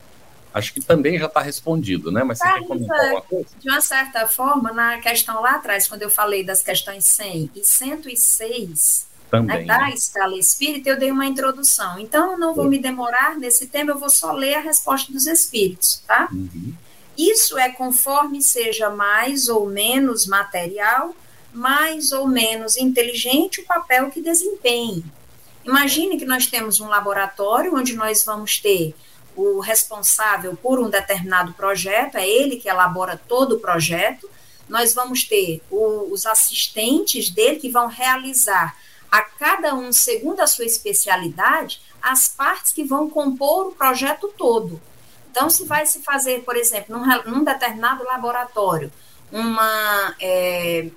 Acho que também já está respondido, né? Mas você quer comentar alguma coisa? De uma certa forma, na questão lá atrás, quando eu falei das questões 100 e 106 também, né, da né? escala espírita, eu dei uma introdução. Então, eu não vou me demorar nesse tema, eu vou só ler a resposta dos espíritos, tá? Uhum. Isso é conforme seja mais ou menos material, mais ou menos inteligente o papel que desempenhe. Imagine que nós temos um laboratório onde nós vamos ter o responsável por um determinado projeto, é ele que elabora todo o projeto. Nós vamos ter o, os assistentes dele que vão realizar a cada um, segundo a sua especialidade, as partes que vão compor o projeto todo. Então, se vai se fazer, por exemplo, num, num determinado laboratório, uma, é,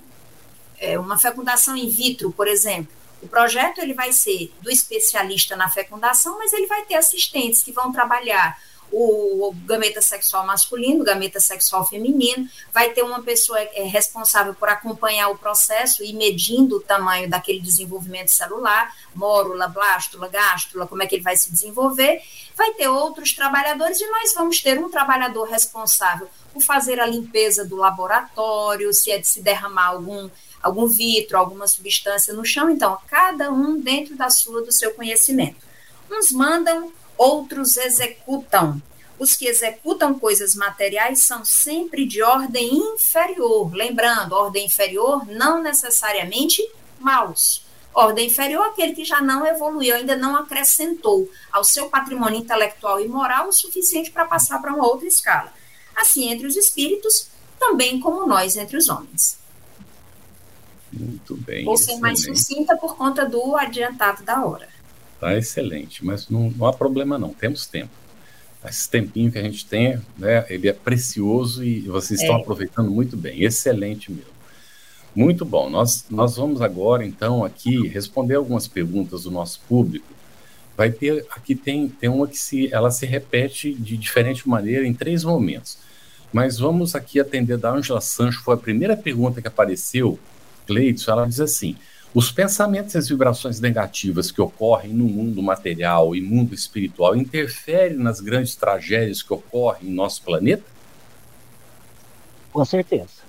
é, uma fecundação in vitro, por exemplo, o projeto ele vai ser do especialista na fecundação, mas ele vai ter assistentes que vão trabalhar o, gameta sexual masculino, o gameta sexual feminino, vai ter uma pessoa é, responsável por acompanhar o processo e medindo o tamanho daquele desenvolvimento celular, mórula, blástula, gástula, como é que ele vai se desenvolver, vai ter outros trabalhadores e nós vamos ter um trabalhador responsável por fazer a limpeza do laboratório, se é de se derramar algum algum vitro, alguma substância no chão. Então, cada um dentro da sua, do seu conhecimento. Uns mandam, outros executam. Os que executam coisas materiais são sempre de ordem inferior. Lembrando, ordem inferior não necessariamente maus. Ordem inferior aquele que já não evoluiu, ainda não acrescentou ao seu patrimônio intelectual e moral o suficiente para passar para uma outra escala. Assim, entre os espíritos, também como nós entre os homens. Muito bem. Vou ser mais sucinta por conta do adiantado da hora. Tá excelente, mas não, não há problema não, temos tempo. Esse tempinho que a gente tem, né, ele é precioso e vocês é. estão aproveitando muito bem, excelente mesmo. Muito bom, nós, nós vamos agora então aqui responder algumas perguntas do nosso público. Vai ter, aqui tem, tem uma que se, ela se repete de diferente maneira em três momentos. Mas vamos aqui atender da Angela Sancho, foi a primeira pergunta que apareceu Cleiton, ela diz assim: os pensamentos e as vibrações negativas que ocorrem no mundo material e mundo espiritual interferem nas grandes tragédias que ocorrem em nosso planeta? Com certeza.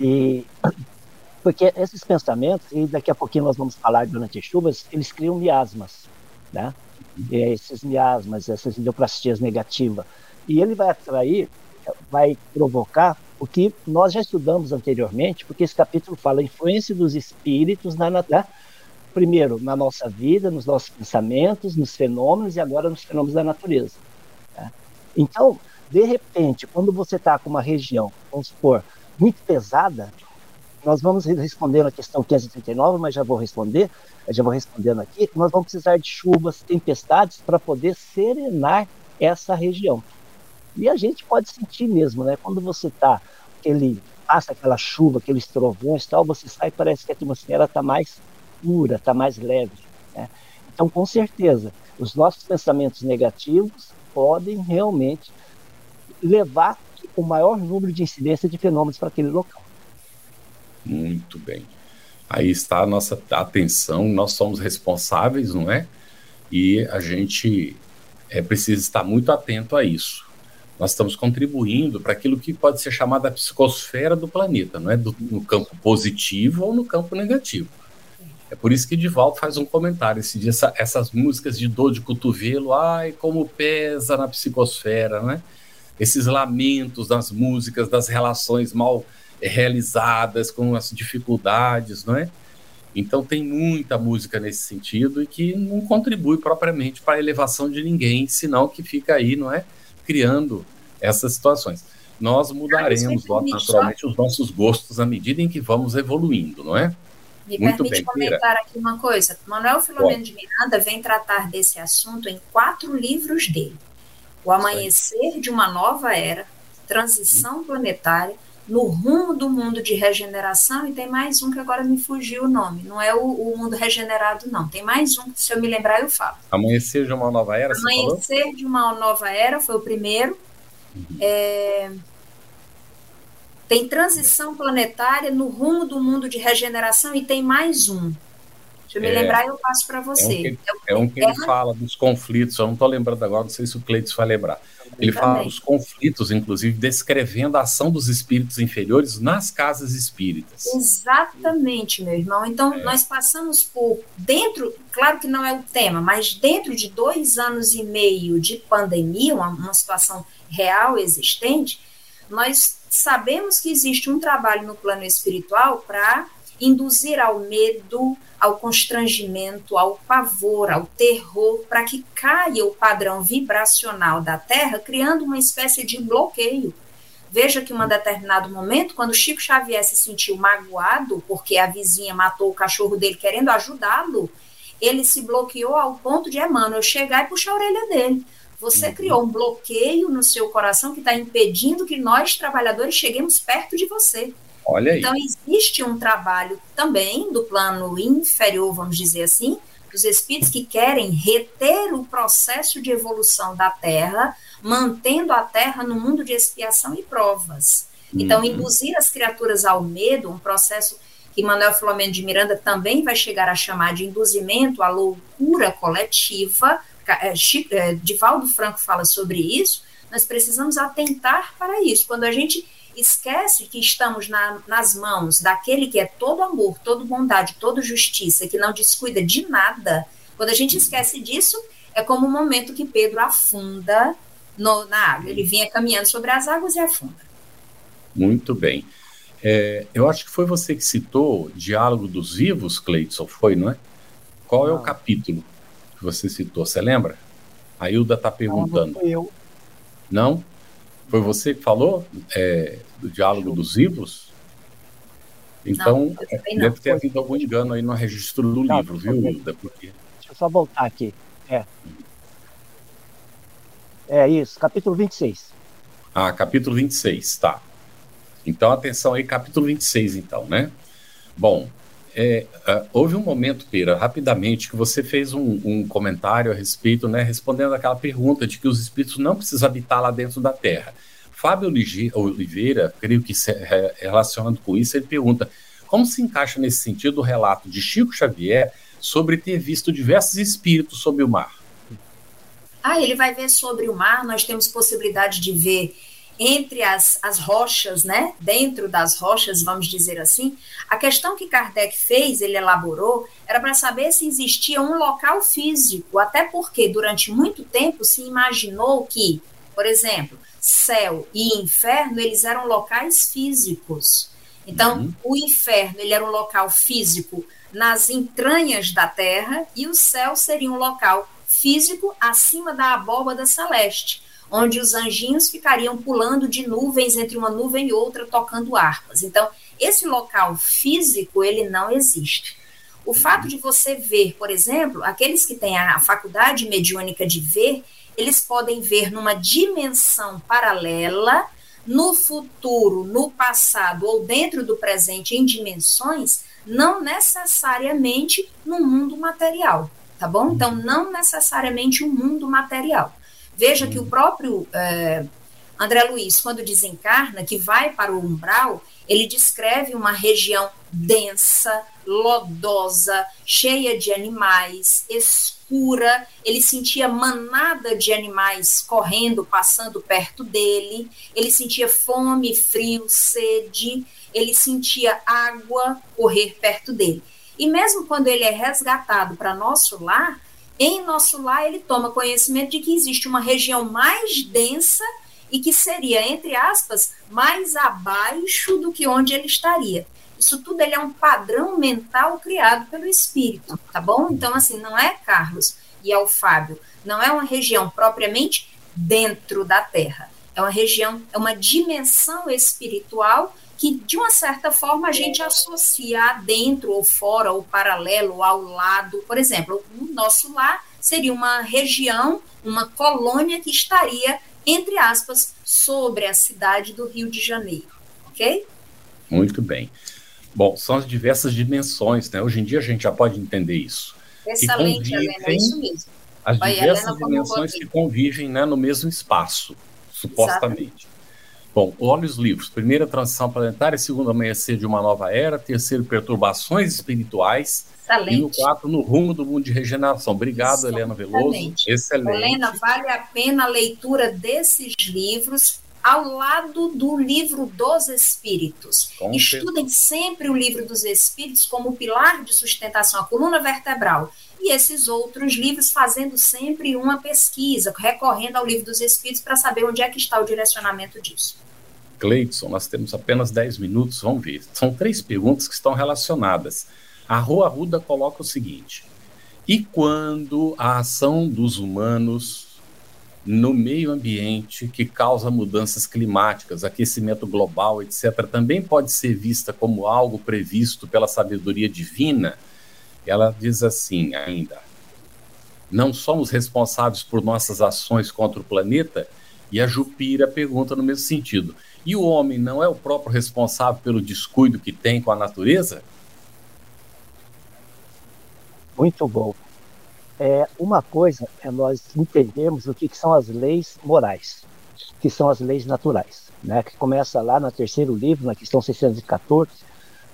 E porque esses pensamentos, e daqui a pouquinho nós vamos falar durante as chuvas, eles criam miasmas, né? Uhum. E esses miasmas, essas ideoplastias negativas. E ele vai atrair, vai provocar o que nós já estudamos anteriormente, porque esse capítulo fala a influência dos espíritos na, na primeiro na nossa vida, nos nossos pensamentos, nos fenômenos e agora nos fenômenos da natureza. Tá? Então, de repente, quando você está com uma região, vamos supor, muito pesada, nós vamos respondendo a questão 539, mas já vou responder, já vou respondendo aqui, nós vamos precisar de chuvas, tempestades para poder serenar essa região. E a gente pode sentir mesmo, né? Quando você está, aquele passa aquela chuva, aqueles trovões e tal, você sai parece que a atmosfera está mais pura, está mais leve. Né? Então, com certeza, os nossos pensamentos negativos podem realmente levar o maior número de incidência de fenômenos para aquele local. Muito bem. Aí está a nossa atenção, nós somos responsáveis, não é? E a gente é, precisa estar muito atento a isso nós estamos contribuindo para aquilo que pode ser chamada a psicosfera do planeta, não é? Do, no campo positivo ou no campo negativo. É por isso que Divaldo faz um comentário esse dia, essa, essas músicas de dor de cotovelo, ai, como pesa na psicosfera, né? Esses lamentos das músicas, das relações mal realizadas, com as dificuldades, não é? Então tem muita música nesse sentido e que não contribui propriamente para a elevação de ninguém, senão que fica aí, não é? Criando essas situações. Nós mudaremos naturalmente os nossos gostos à medida em que vamos evoluindo, não é? Me Muito permite bem, comentar Mira. aqui uma coisa. Manuel Filomeno Bom. de Miranda vem tratar desse assunto em quatro livros dele: O Amanhecer de uma Nova Era, Transição Planetária, no rumo do mundo de regeneração, e tem mais um que agora me fugiu o nome. Não é o, o mundo regenerado, não. Tem mais um se eu me lembrar, eu falo. Amanhecer de uma nova era, Amanhecer de uma nova era foi o primeiro. Uhum. É... Tem transição planetária no rumo do mundo de regeneração e tem mais um. Se eu me é, lembrar, eu passo para você. É um que, é um que ele fala dos conflitos, eu não estou lembrando agora, não sei se o Cleiton vai lembrar. Ele fala dos conflitos, inclusive, descrevendo a ação dos espíritos inferiores nas casas espíritas. Exatamente, meu irmão. Então, é. nós passamos por, dentro, claro que não é o tema, mas dentro de dois anos e meio de pandemia, uma, uma situação real existente, nós sabemos que existe um trabalho no plano espiritual para induzir ao medo, ao constrangimento, ao pavor, ao terror, para que caia o padrão vibracional da Terra, criando uma espécie de bloqueio. Veja que em um determinado momento, quando Chico Xavier se sentiu magoado porque a vizinha matou o cachorro dele querendo ajudá-lo, ele se bloqueou ao ponto de Emmanuel chegar e puxar a orelha dele. Você uhum. criou um bloqueio no seu coração que está impedindo que nós, trabalhadores, cheguemos perto de você. Olha aí. Então, existe um trabalho também do plano inferior, vamos dizer assim, dos espíritos que querem reter o processo de evolução da Terra, mantendo a Terra no mundo de expiação e provas. Então, uhum. induzir as criaturas ao medo, um processo que Manuel Filomeno de Miranda também vai chegar a chamar de induzimento à loucura coletiva, é, é, Divaldo Franco fala sobre isso, nós precisamos atentar para isso. Quando a gente esquece que estamos na, nas mãos daquele que é todo amor, todo bondade, toda justiça, que não descuida de nada, quando a gente esquece disso, é como o momento que Pedro afunda no, na água. Ele vinha caminhando sobre as águas e afunda. Muito bem. É, eu acho que foi você que citou Diálogo dos Vivos, Cleidson, foi, não é? Qual é o capítulo que você citou? Você lembra? A Hilda está perguntando. Não, não eu. Não? Foi você que falou é, do diálogo dos vivos? Então, não, é, deve ter havido algum engano aí no registro do não, livro, viu, Hilda? Porque... Deixa eu só voltar aqui. É. É isso, capítulo 26. Ah, capítulo 26, tá. Então, atenção aí, capítulo 26, então, né? Bom, é, uh, houve um momento, Pira, rapidamente, que você fez um, um, comentário a respeito, né, respondendo aquela pergunta de que os espíritos não precisam habitar lá dentro da Terra. Fábio Oliveira, creio que relacionando com isso, ele pergunta como se encaixa nesse sentido o relato de Chico Xavier sobre ter visto diversos espíritos sob o mar. Ah, ele vai ver sobre o mar, nós temos possibilidade de ver entre as, as rochas, né? Dentro das rochas, vamos dizer assim. A questão que Kardec fez, ele elaborou, era para saber se existia um local físico, até porque durante muito tempo se imaginou que, por exemplo, céu e inferno, eles eram locais físicos. Então, uhum. o inferno, ele era um local físico nas entranhas da terra e o céu seria um local físico acima da abóbada celeste, onde os anjinhos ficariam pulando de nuvens entre uma nuvem e outra tocando harpas. Então, esse local físico, ele não existe. O fato de você ver, por exemplo, aqueles que têm a faculdade mediúnica de ver, eles podem ver numa dimensão paralela, no futuro, no passado ou dentro do presente em dimensões, não necessariamente no mundo material, tá bom? Então, não necessariamente o um mundo material. Veja que o próprio é, André Luiz, quando desencarna, que vai para o umbral, ele descreve uma região densa, lodosa, cheia de animais, escura. Ele sentia manada de animais correndo, passando perto dele. Ele sentia fome, frio, sede. Ele sentia água correr perto dele. E mesmo quando ele é resgatado para nosso lar, em nosso lar ele toma conhecimento de que existe uma região mais densa e que seria, entre aspas, mais abaixo do que onde ele estaria. Isso tudo ele é um padrão mental criado pelo espírito, tá bom? Então, assim, não é Carlos e é o Fábio, não é uma região propriamente dentro da Terra. É uma região, é uma dimensão espiritual que, de uma certa forma, a gente associa dentro ou fora, ou paralelo, ao lado. Por exemplo, o nosso lar seria uma região, uma colônia que estaria entre aspas, sobre a cidade do Rio de Janeiro. ok? Muito bem. Bom, são as diversas dimensões, né? Hoje em dia a gente já pode entender isso. Excelente, Helena, é isso mesmo. As diversas dimensões que convivem né, no mesmo espaço, supostamente. Exatamente. Bom, olha os livros. Primeira, transição planetária. Segunda, amanhecer de uma nova era. Terceiro, perturbações espirituais. Excelente. E no quatro, no rumo do mundo de regeneração. Obrigado, Excelente. Helena Veloso. Excelente. Helena, vale a pena a leitura desses livros ao lado do livro dos Espíritos. Com Estudem sempre o livro dos Espíritos como pilar de sustentação, a coluna vertebral. E esses outros livros fazendo sempre uma pesquisa, recorrendo ao livro dos Espíritos para saber onde é que está o direcionamento disso. Cleidson, nós temos apenas 10 minutos, vamos ver. São três perguntas que estão relacionadas. A Rua Ruda coloca o seguinte: e quando a ação dos humanos no meio ambiente que causa mudanças climáticas, aquecimento global, etc., também pode ser vista como algo previsto pela sabedoria divina? Ela diz assim ainda: não somos responsáveis por nossas ações contra o planeta? E a Jupira pergunta no mesmo sentido: e o homem não é o próprio responsável pelo descuido que tem com a natureza? Muito bom. É, uma coisa é nós entendermos o que, que são as leis morais, que são as leis naturais, né? que começa lá no terceiro livro, na questão 614,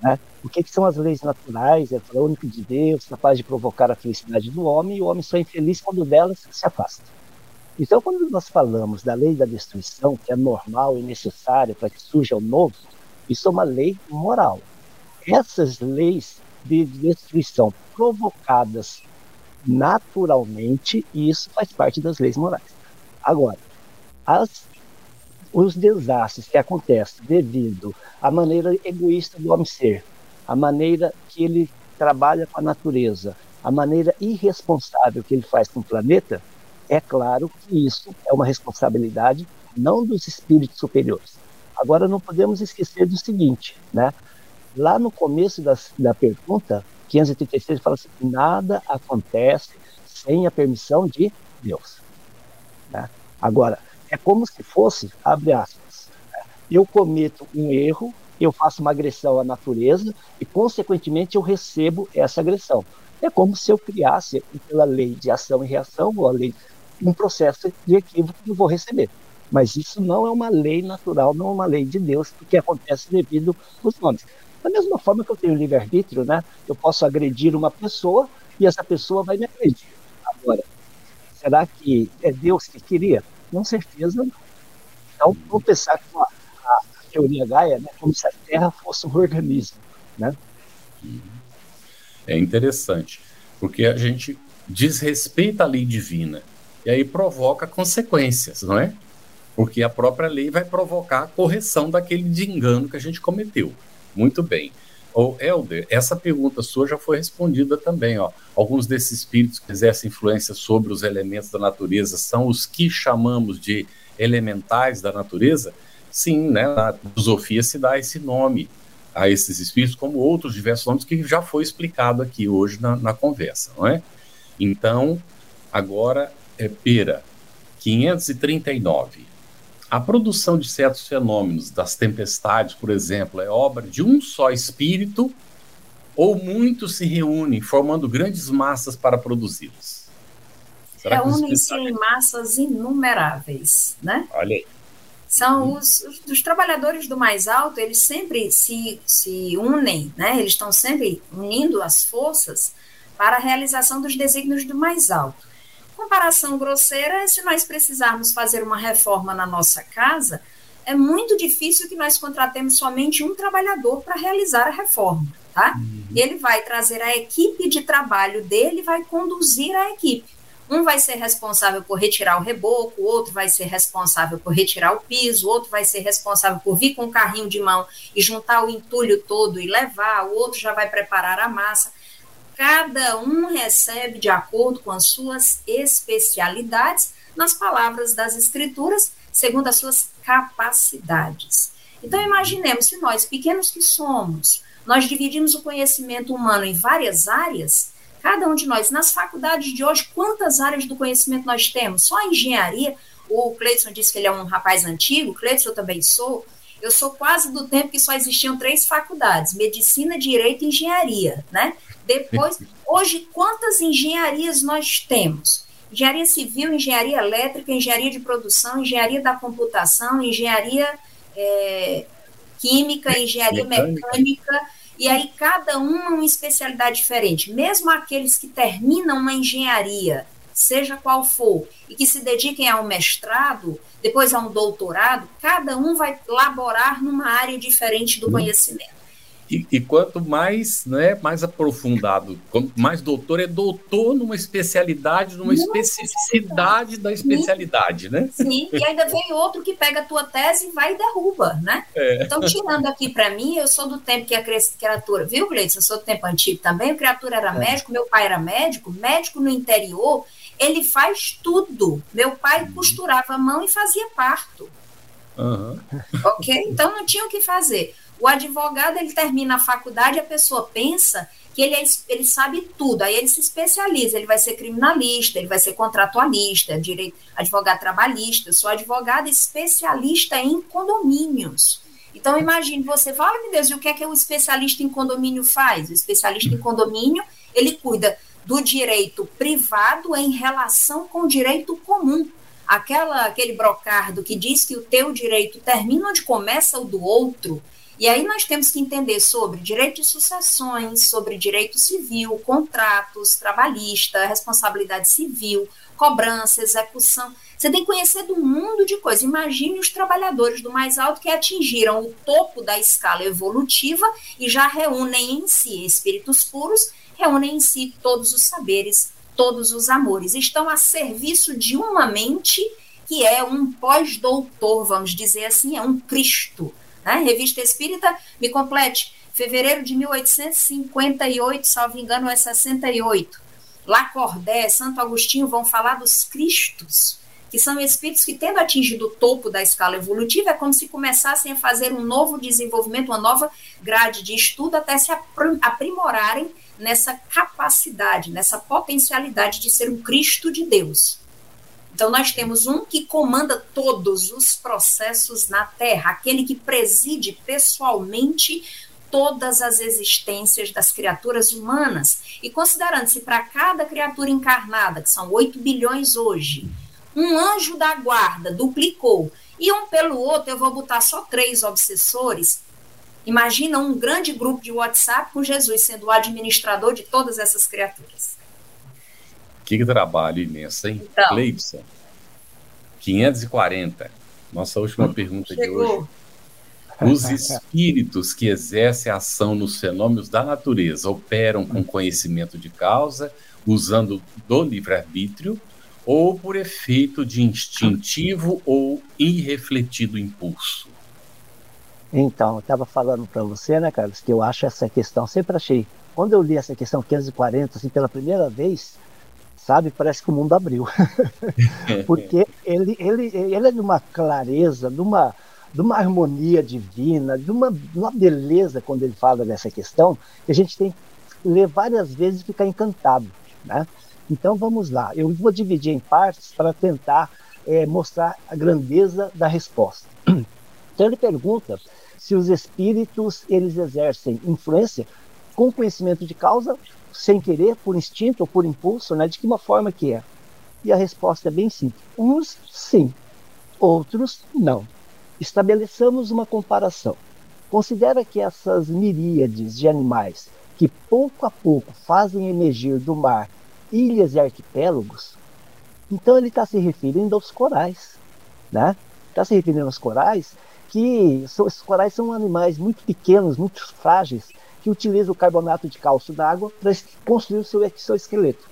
né? o que, que são as leis naturais, é o único de Deus, capaz de provocar a felicidade do homem, e o homem só é infeliz quando delas se afasta. Então, quando nós falamos da lei da destruição, que é normal e necessária para que surja o novo, isso é uma lei moral. Essas leis de destruição provocadas naturalmente, e isso faz parte das leis morais. Agora, as, os desastres que acontecem devido à maneira egoísta do homem ser, a maneira que ele trabalha com a natureza, a maneira irresponsável que ele faz com o planeta, é claro que isso é uma responsabilidade não dos espíritos superiores. Agora, não podemos esquecer do seguinte, né? Lá no começo das, da pergunta, 536 fala assim: nada acontece sem a permissão de Deus. Né? Agora, é como se fosse, abre aspas, eu cometo um erro, eu faço uma agressão à natureza e, consequentemente, eu recebo essa agressão. É como se eu criasse, pela lei de ação e reação, ou a lei um processo de equívoco que eu vou receber. Mas isso não é uma lei natural, não é uma lei de Deus, porque acontece devido aos nomes. Da mesma forma que eu tenho livre-arbítrio, né? eu posso agredir uma pessoa e essa pessoa vai me agredir. Agora, será que é Deus que queria? Com certeza não. Então, vamos pensar com a, a, teoria Gaia né, como se a Terra fosse um organismo. Né? É interessante, porque a gente desrespeita a lei divina e aí provoca consequências, não é? Porque a própria lei vai provocar a correção daquele de engano que a gente cometeu. Muito bem. O Helder, essa pergunta sua já foi respondida também. Ó. Alguns desses espíritos que exercem influência sobre os elementos da natureza são os que chamamos de elementais da natureza? Sim, né? na filosofia se dá esse nome a esses espíritos, como outros diversos nomes que já foi explicado aqui hoje na, na conversa, não é? Então, agora é Pera, 539. A produção de certos fenômenos, das tempestades, por exemplo, é obra de um só espírito ou muitos se reúnem formando grandes massas para produzi-los? Reúnem-se em massas inumeráveis, né? Olha aí. São os, os, os, trabalhadores do mais alto, eles sempre se, se unem, né? Eles estão sempre unindo as forças para a realização dos desígnios do mais alto. Comparação grosseira é se nós precisarmos fazer uma reforma na nossa casa, é muito difícil que nós contratemos somente um trabalhador para realizar a reforma, tá? Uhum. Ele vai trazer a equipe de trabalho dele, vai conduzir a equipe. Um vai ser responsável por retirar o reboco, o outro vai ser responsável por retirar o piso, o outro vai ser responsável por vir com o carrinho de mão e juntar o entulho todo e levar, o outro já vai preparar a massa. Cada um recebe de acordo com as suas especialidades, nas palavras das Escrituras, segundo as suas capacidades. Então, imaginemos se nós, pequenos que somos, nós dividimos o conhecimento humano em várias áreas, cada um de nós, nas faculdades de hoje, quantas áreas do conhecimento nós temos? Só a engenharia, o Cleiton disse que ele é um rapaz antigo, Cleiton eu também sou, eu sou quase do tempo que só existiam três faculdades: medicina, direito e engenharia, né? Depois, hoje, quantas engenharias nós temos? Engenharia civil, engenharia elétrica, engenharia de produção, engenharia da computação, engenharia é, química, engenharia mecânica. mecânica. E aí, cada uma uma especialidade diferente. Mesmo aqueles que terminam uma engenharia, seja qual for, e que se dediquem a um mestrado, depois a um doutorado, cada um vai laborar numa área diferente do uhum. conhecimento. E, e, quanto mais, né, mais aprofundado, quanto mais doutor é doutor numa especialidade, numa especificidade da especialidade, né? Sim, e ainda vem outro que pega a tua tese e vai e derruba, né? É. Então, tirando aqui para mim, eu sou do tempo que a criatura, viu, Gleice? Eu sou do tempo antigo também, a criatura era é. médico, meu pai era médico, médico no interior, ele faz tudo. Meu pai uhum. costurava a mão e fazia parto. Uhum. Ok? Então não tinha o que fazer. O advogado, ele termina a faculdade, a pessoa pensa que ele, é, ele sabe tudo, aí ele se especializa, ele vai ser criminalista, ele vai ser contratualista, direito, advogado trabalhista, sou advogada especialista em condomínios. Então, imagine, você fala, meu Deus, e o que é que o especialista em condomínio faz? O especialista em condomínio, ele cuida do direito privado em relação com o direito comum. Aquela, aquele brocardo que diz que o teu direito termina onde começa o do outro, e aí nós temos que entender sobre direito de sucessões, sobre direito civil, contratos, trabalhista, responsabilidade civil, cobrança, execução. Você tem que conhecer do mundo de coisas. Imagine os trabalhadores do mais alto que atingiram o topo da escala evolutiva e já reúnem em si espíritos puros, reúnem em si todos os saberes, todos os amores. Estão a serviço de uma mente que é um pós-doutor, vamos dizer assim, é um Cristo né? Revista Espírita, me complete, fevereiro de 1858, salvo engano, é 68. Lacordé, Santo Agostinho vão falar dos Cristos, que são espíritos que, tendo atingido o topo da escala evolutiva, é como se começassem a fazer um novo desenvolvimento, uma nova grade de estudo, até se aprimorarem nessa capacidade, nessa potencialidade de ser um Cristo de Deus. Então, nós temos um que comanda todos os processos na Terra, aquele que preside pessoalmente todas as existências das criaturas humanas. E considerando-se para cada criatura encarnada, que são 8 bilhões hoje, um anjo da guarda duplicou, e um pelo outro, eu vou botar só três obsessores. Imagina um grande grupo de WhatsApp com Jesus sendo o administrador de todas essas criaturas. Que trabalho imenso, hein? Então, Cleibson, 540. Nossa última pergunta chegou. de hoje. Os espíritos que exercem ação nos fenômenos da natureza operam com conhecimento de causa, usando do livre-arbítrio, ou por efeito de instintivo ou irrefletido impulso? Então, eu estava falando para você, né, Carlos, que eu acho essa questão, sempre achei. Quando eu li essa questão 540, assim, pela primeira vez, sabe? Parece que o mundo abriu. Porque ele, ele, ele é de uma clareza, de uma, de uma harmonia divina, de uma, de uma beleza quando ele fala dessa questão, que a gente tem que ler várias vezes e ficar encantado. Né? Então vamos lá, eu vou dividir em partes para tentar é, mostrar a grandeza da resposta. Então ele pergunta se os espíritos eles exercem influência com conhecimento de causa sem querer, por instinto ou por impulso, né? De que uma forma que é? E a resposta é bem simples. Uns sim, outros não. Estabeleçamos uma comparação. Considera que essas miríades de animais que pouco a pouco fazem emergir do mar ilhas e arquipélagos, então ele está se referindo aos corais, né? Está se referindo aos corais que os corais são animais muito pequenos, muito frágeis, que utiliza o carbonato de cálcio d'água para construir o seu, seu esqueleto.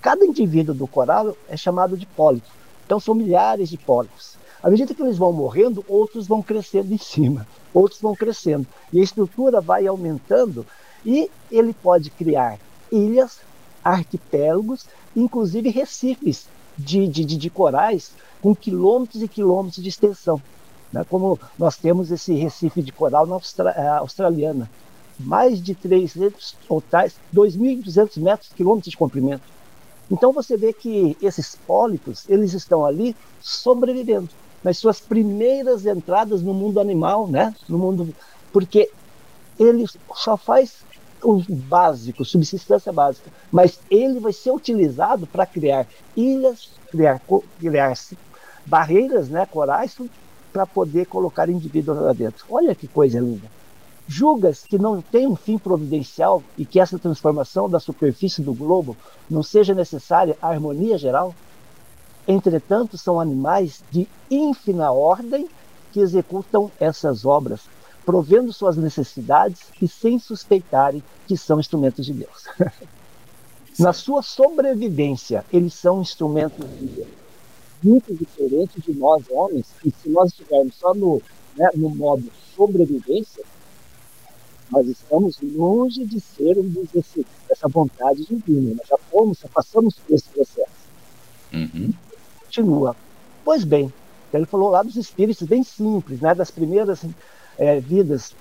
Cada indivíduo do coral é chamado de pólipo. Então são milhares de pólipos. À medida que eles vão morrendo, outros vão crescendo em cima, outros vão crescendo. E a estrutura vai aumentando e ele pode criar ilhas, arquipélagos, inclusive recifes de, de, de, de corais com quilômetros e quilômetros de extensão. Né? Como nós temos esse recife de coral na Austra eh, australiana, mais de 300 ou 2.200 metros, quilômetros de comprimento. Então você vê que esses pólipos, eles estão ali sobrevivendo. nas suas primeiras entradas no mundo animal, né? No mundo, porque ele só faz o básico, subsistência básica, mas ele vai ser utilizado para criar ilhas, criar, criar barreiras, né, corais, para poder colocar indivíduos lá dentro. Olha que coisa linda. Julgas que não tem um fim providencial e que essa transformação da superfície do globo não seja necessária à harmonia geral? Entretanto, são animais de ínfima ordem que executam essas obras, provendo suas necessidades e sem suspeitarem que são instrumentos de Deus. Na sua sobrevivência, eles são instrumentos de Deus. Muito diferente de nós, homens, que se nós estivermos só no, né, no modo sobrevivência, nós estamos longe de sermos esse, essa vontade divina. Nós já fomos, já passamos por esse processo. Uhum. Continua. Pois bem, ele falou lá dos espíritos bem simples, né, das primeiras é, vidas.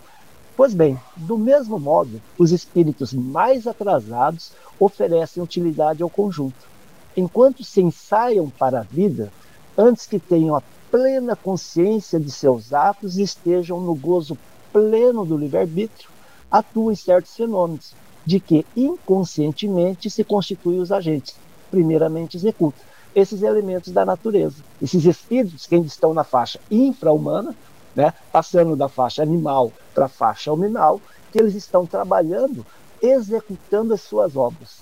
Pois bem, do mesmo modo, os espíritos mais atrasados oferecem utilidade ao conjunto, enquanto se ensaiam para a vida antes que tenham a plena consciência de seus atos e estejam no gozo pleno do livre-arbítrio, atuam em certos fenômenos, de que inconscientemente se constituem os agentes, primeiramente executam esses elementos da natureza. Esses espíritos que ainda estão na faixa infra-humana, né, passando da faixa animal para a faixa hominal, que eles estão trabalhando, executando as suas obras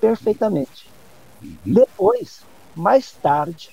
perfeitamente. Uhum. Depois, mais tarde,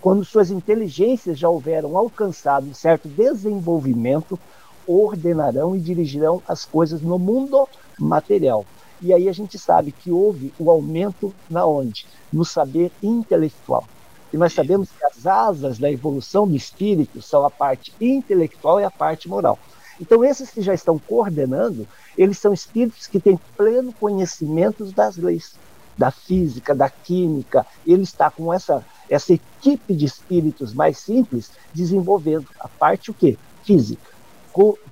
quando suas inteligências já houveram alcançado um certo desenvolvimento, ordenarão e dirigirão as coisas no mundo material. E aí a gente sabe que houve o um aumento na onde? No saber intelectual. E nós sabemos que as asas da evolução do espírito são a parte intelectual e a parte moral. Então, esses que já estão coordenando, eles são espíritos que têm pleno conhecimento das leis, da física, da química. Ele está com essa, essa equipe de espíritos mais simples desenvolvendo a parte o quê? Física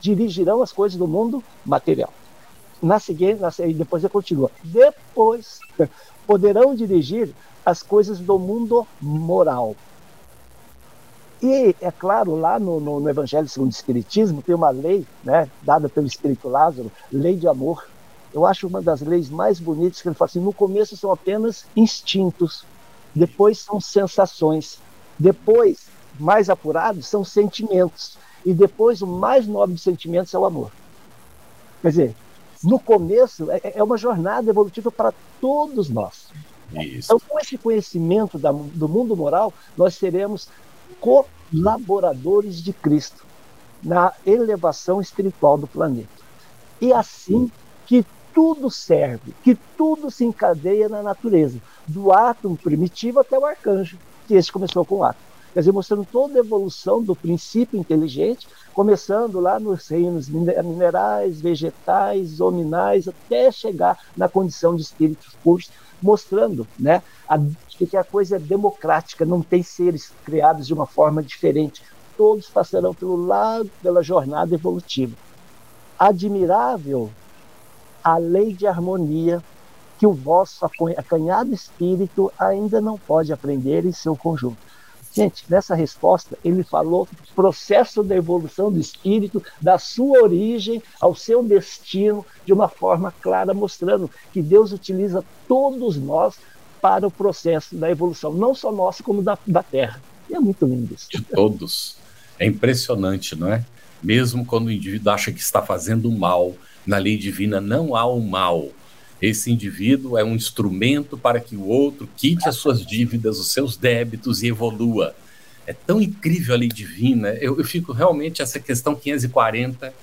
dirigirão as coisas do mundo material. Na seguinte, na, depois ele continua. Depois poderão dirigir as coisas do mundo moral. E, é claro, lá no, no, no, Evangelho segundo o Espiritismo, tem uma lei né, dada pelo Espírito Lázaro, lei de amor. Eu acho uma das leis mais bonitas, que ele fala assim, no começo são apenas instintos, depois são sensações, depois, mais apurados, são sentimentos, e depois, o mais nobre dos sentimentos é o amor. Quer dizer, no começo, é, é uma jornada evolutiva para todos nós. Isso. Então, com esse conhecimento da, do mundo moral, nós seremos colaboradores de Cristo na elevação espiritual do planeta. E assim que tudo serve, que tudo se encadeia na natureza, do átomo primitivo até o arcanjo, que esse começou com o átomo. Quer dizer, mostrando toda a evolução do princípio inteligente, começando lá nos reinos minerais, vegetais, hominais, até chegar na condição de espíritos puros, mostrando né, a, que a coisa é democrática, não tem seres criados de uma forma diferente. Todos passarão pelo lado, pela jornada evolutiva. Admirável a lei de harmonia que o vosso acanhado espírito ainda não pode aprender em seu conjunto Gente, nessa resposta, ele falou processo da evolução do espírito, da sua origem ao seu destino, de uma forma clara, mostrando que Deus utiliza todos nós para o processo da evolução, não só nosso, como da, da Terra. E é muito lindo isso. De todos. É impressionante, não é? Mesmo quando o indivíduo acha que está fazendo mal, na lei divina não há o mal esse indivíduo é um instrumento para que o outro quite as suas dívidas, os seus débitos e evolua. É tão incrível a lei divina. Eu, eu fico realmente, essa questão 540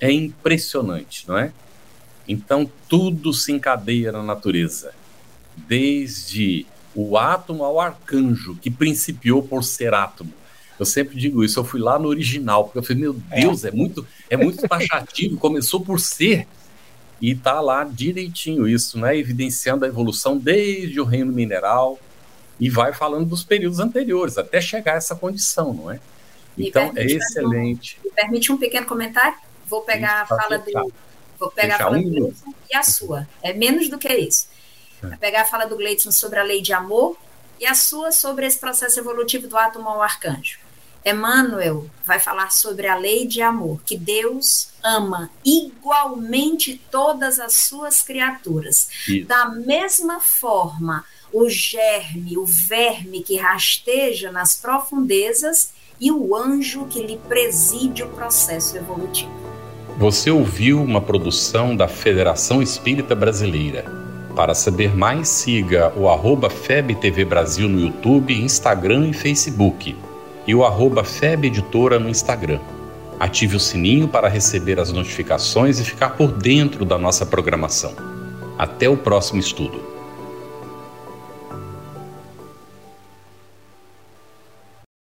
é impressionante, não é? Então, tudo se encadeia na natureza, desde o átomo ao arcanjo, que principiou por ser átomo. Eu sempre digo isso, eu fui lá no original, porque eu falei, meu Deus, é, é muito, é muito taxativo, começou por ser e está lá direitinho isso, né? evidenciando a evolução desde o reino mineral e vai falando dos períodos anteriores, até chegar a essa condição, não é? Então, é excelente. Me permite um pequeno comentário? Vou pegar isso, a fala do. Vou pegar a fala um do Gleidson e a sua. É menos do que isso. É. Vou pegar a fala do Gleidson sobre a lei de amor e a sua sobre esse processo evolutivo do átomo ao arcanjo. Emmanuel vai falar sobre a lei de amor, que Deus ama igualmente todas as suas criaturas. Isso. Da mesma forma, o germe, o verme que rasteja nas profundezas e o anjo que lhe preside o processo evolutivo. Você ouviu uma produção da Federação Espírita Brasileira. Para saber mais, siga o arroba FebTV Brasil no YouTube, Instagram e Facebook e o arroba FEB Editora no Instagram. Ative o sininho para receber as notificações e ficar por dentro da nossa programação. Até o próximo estudo.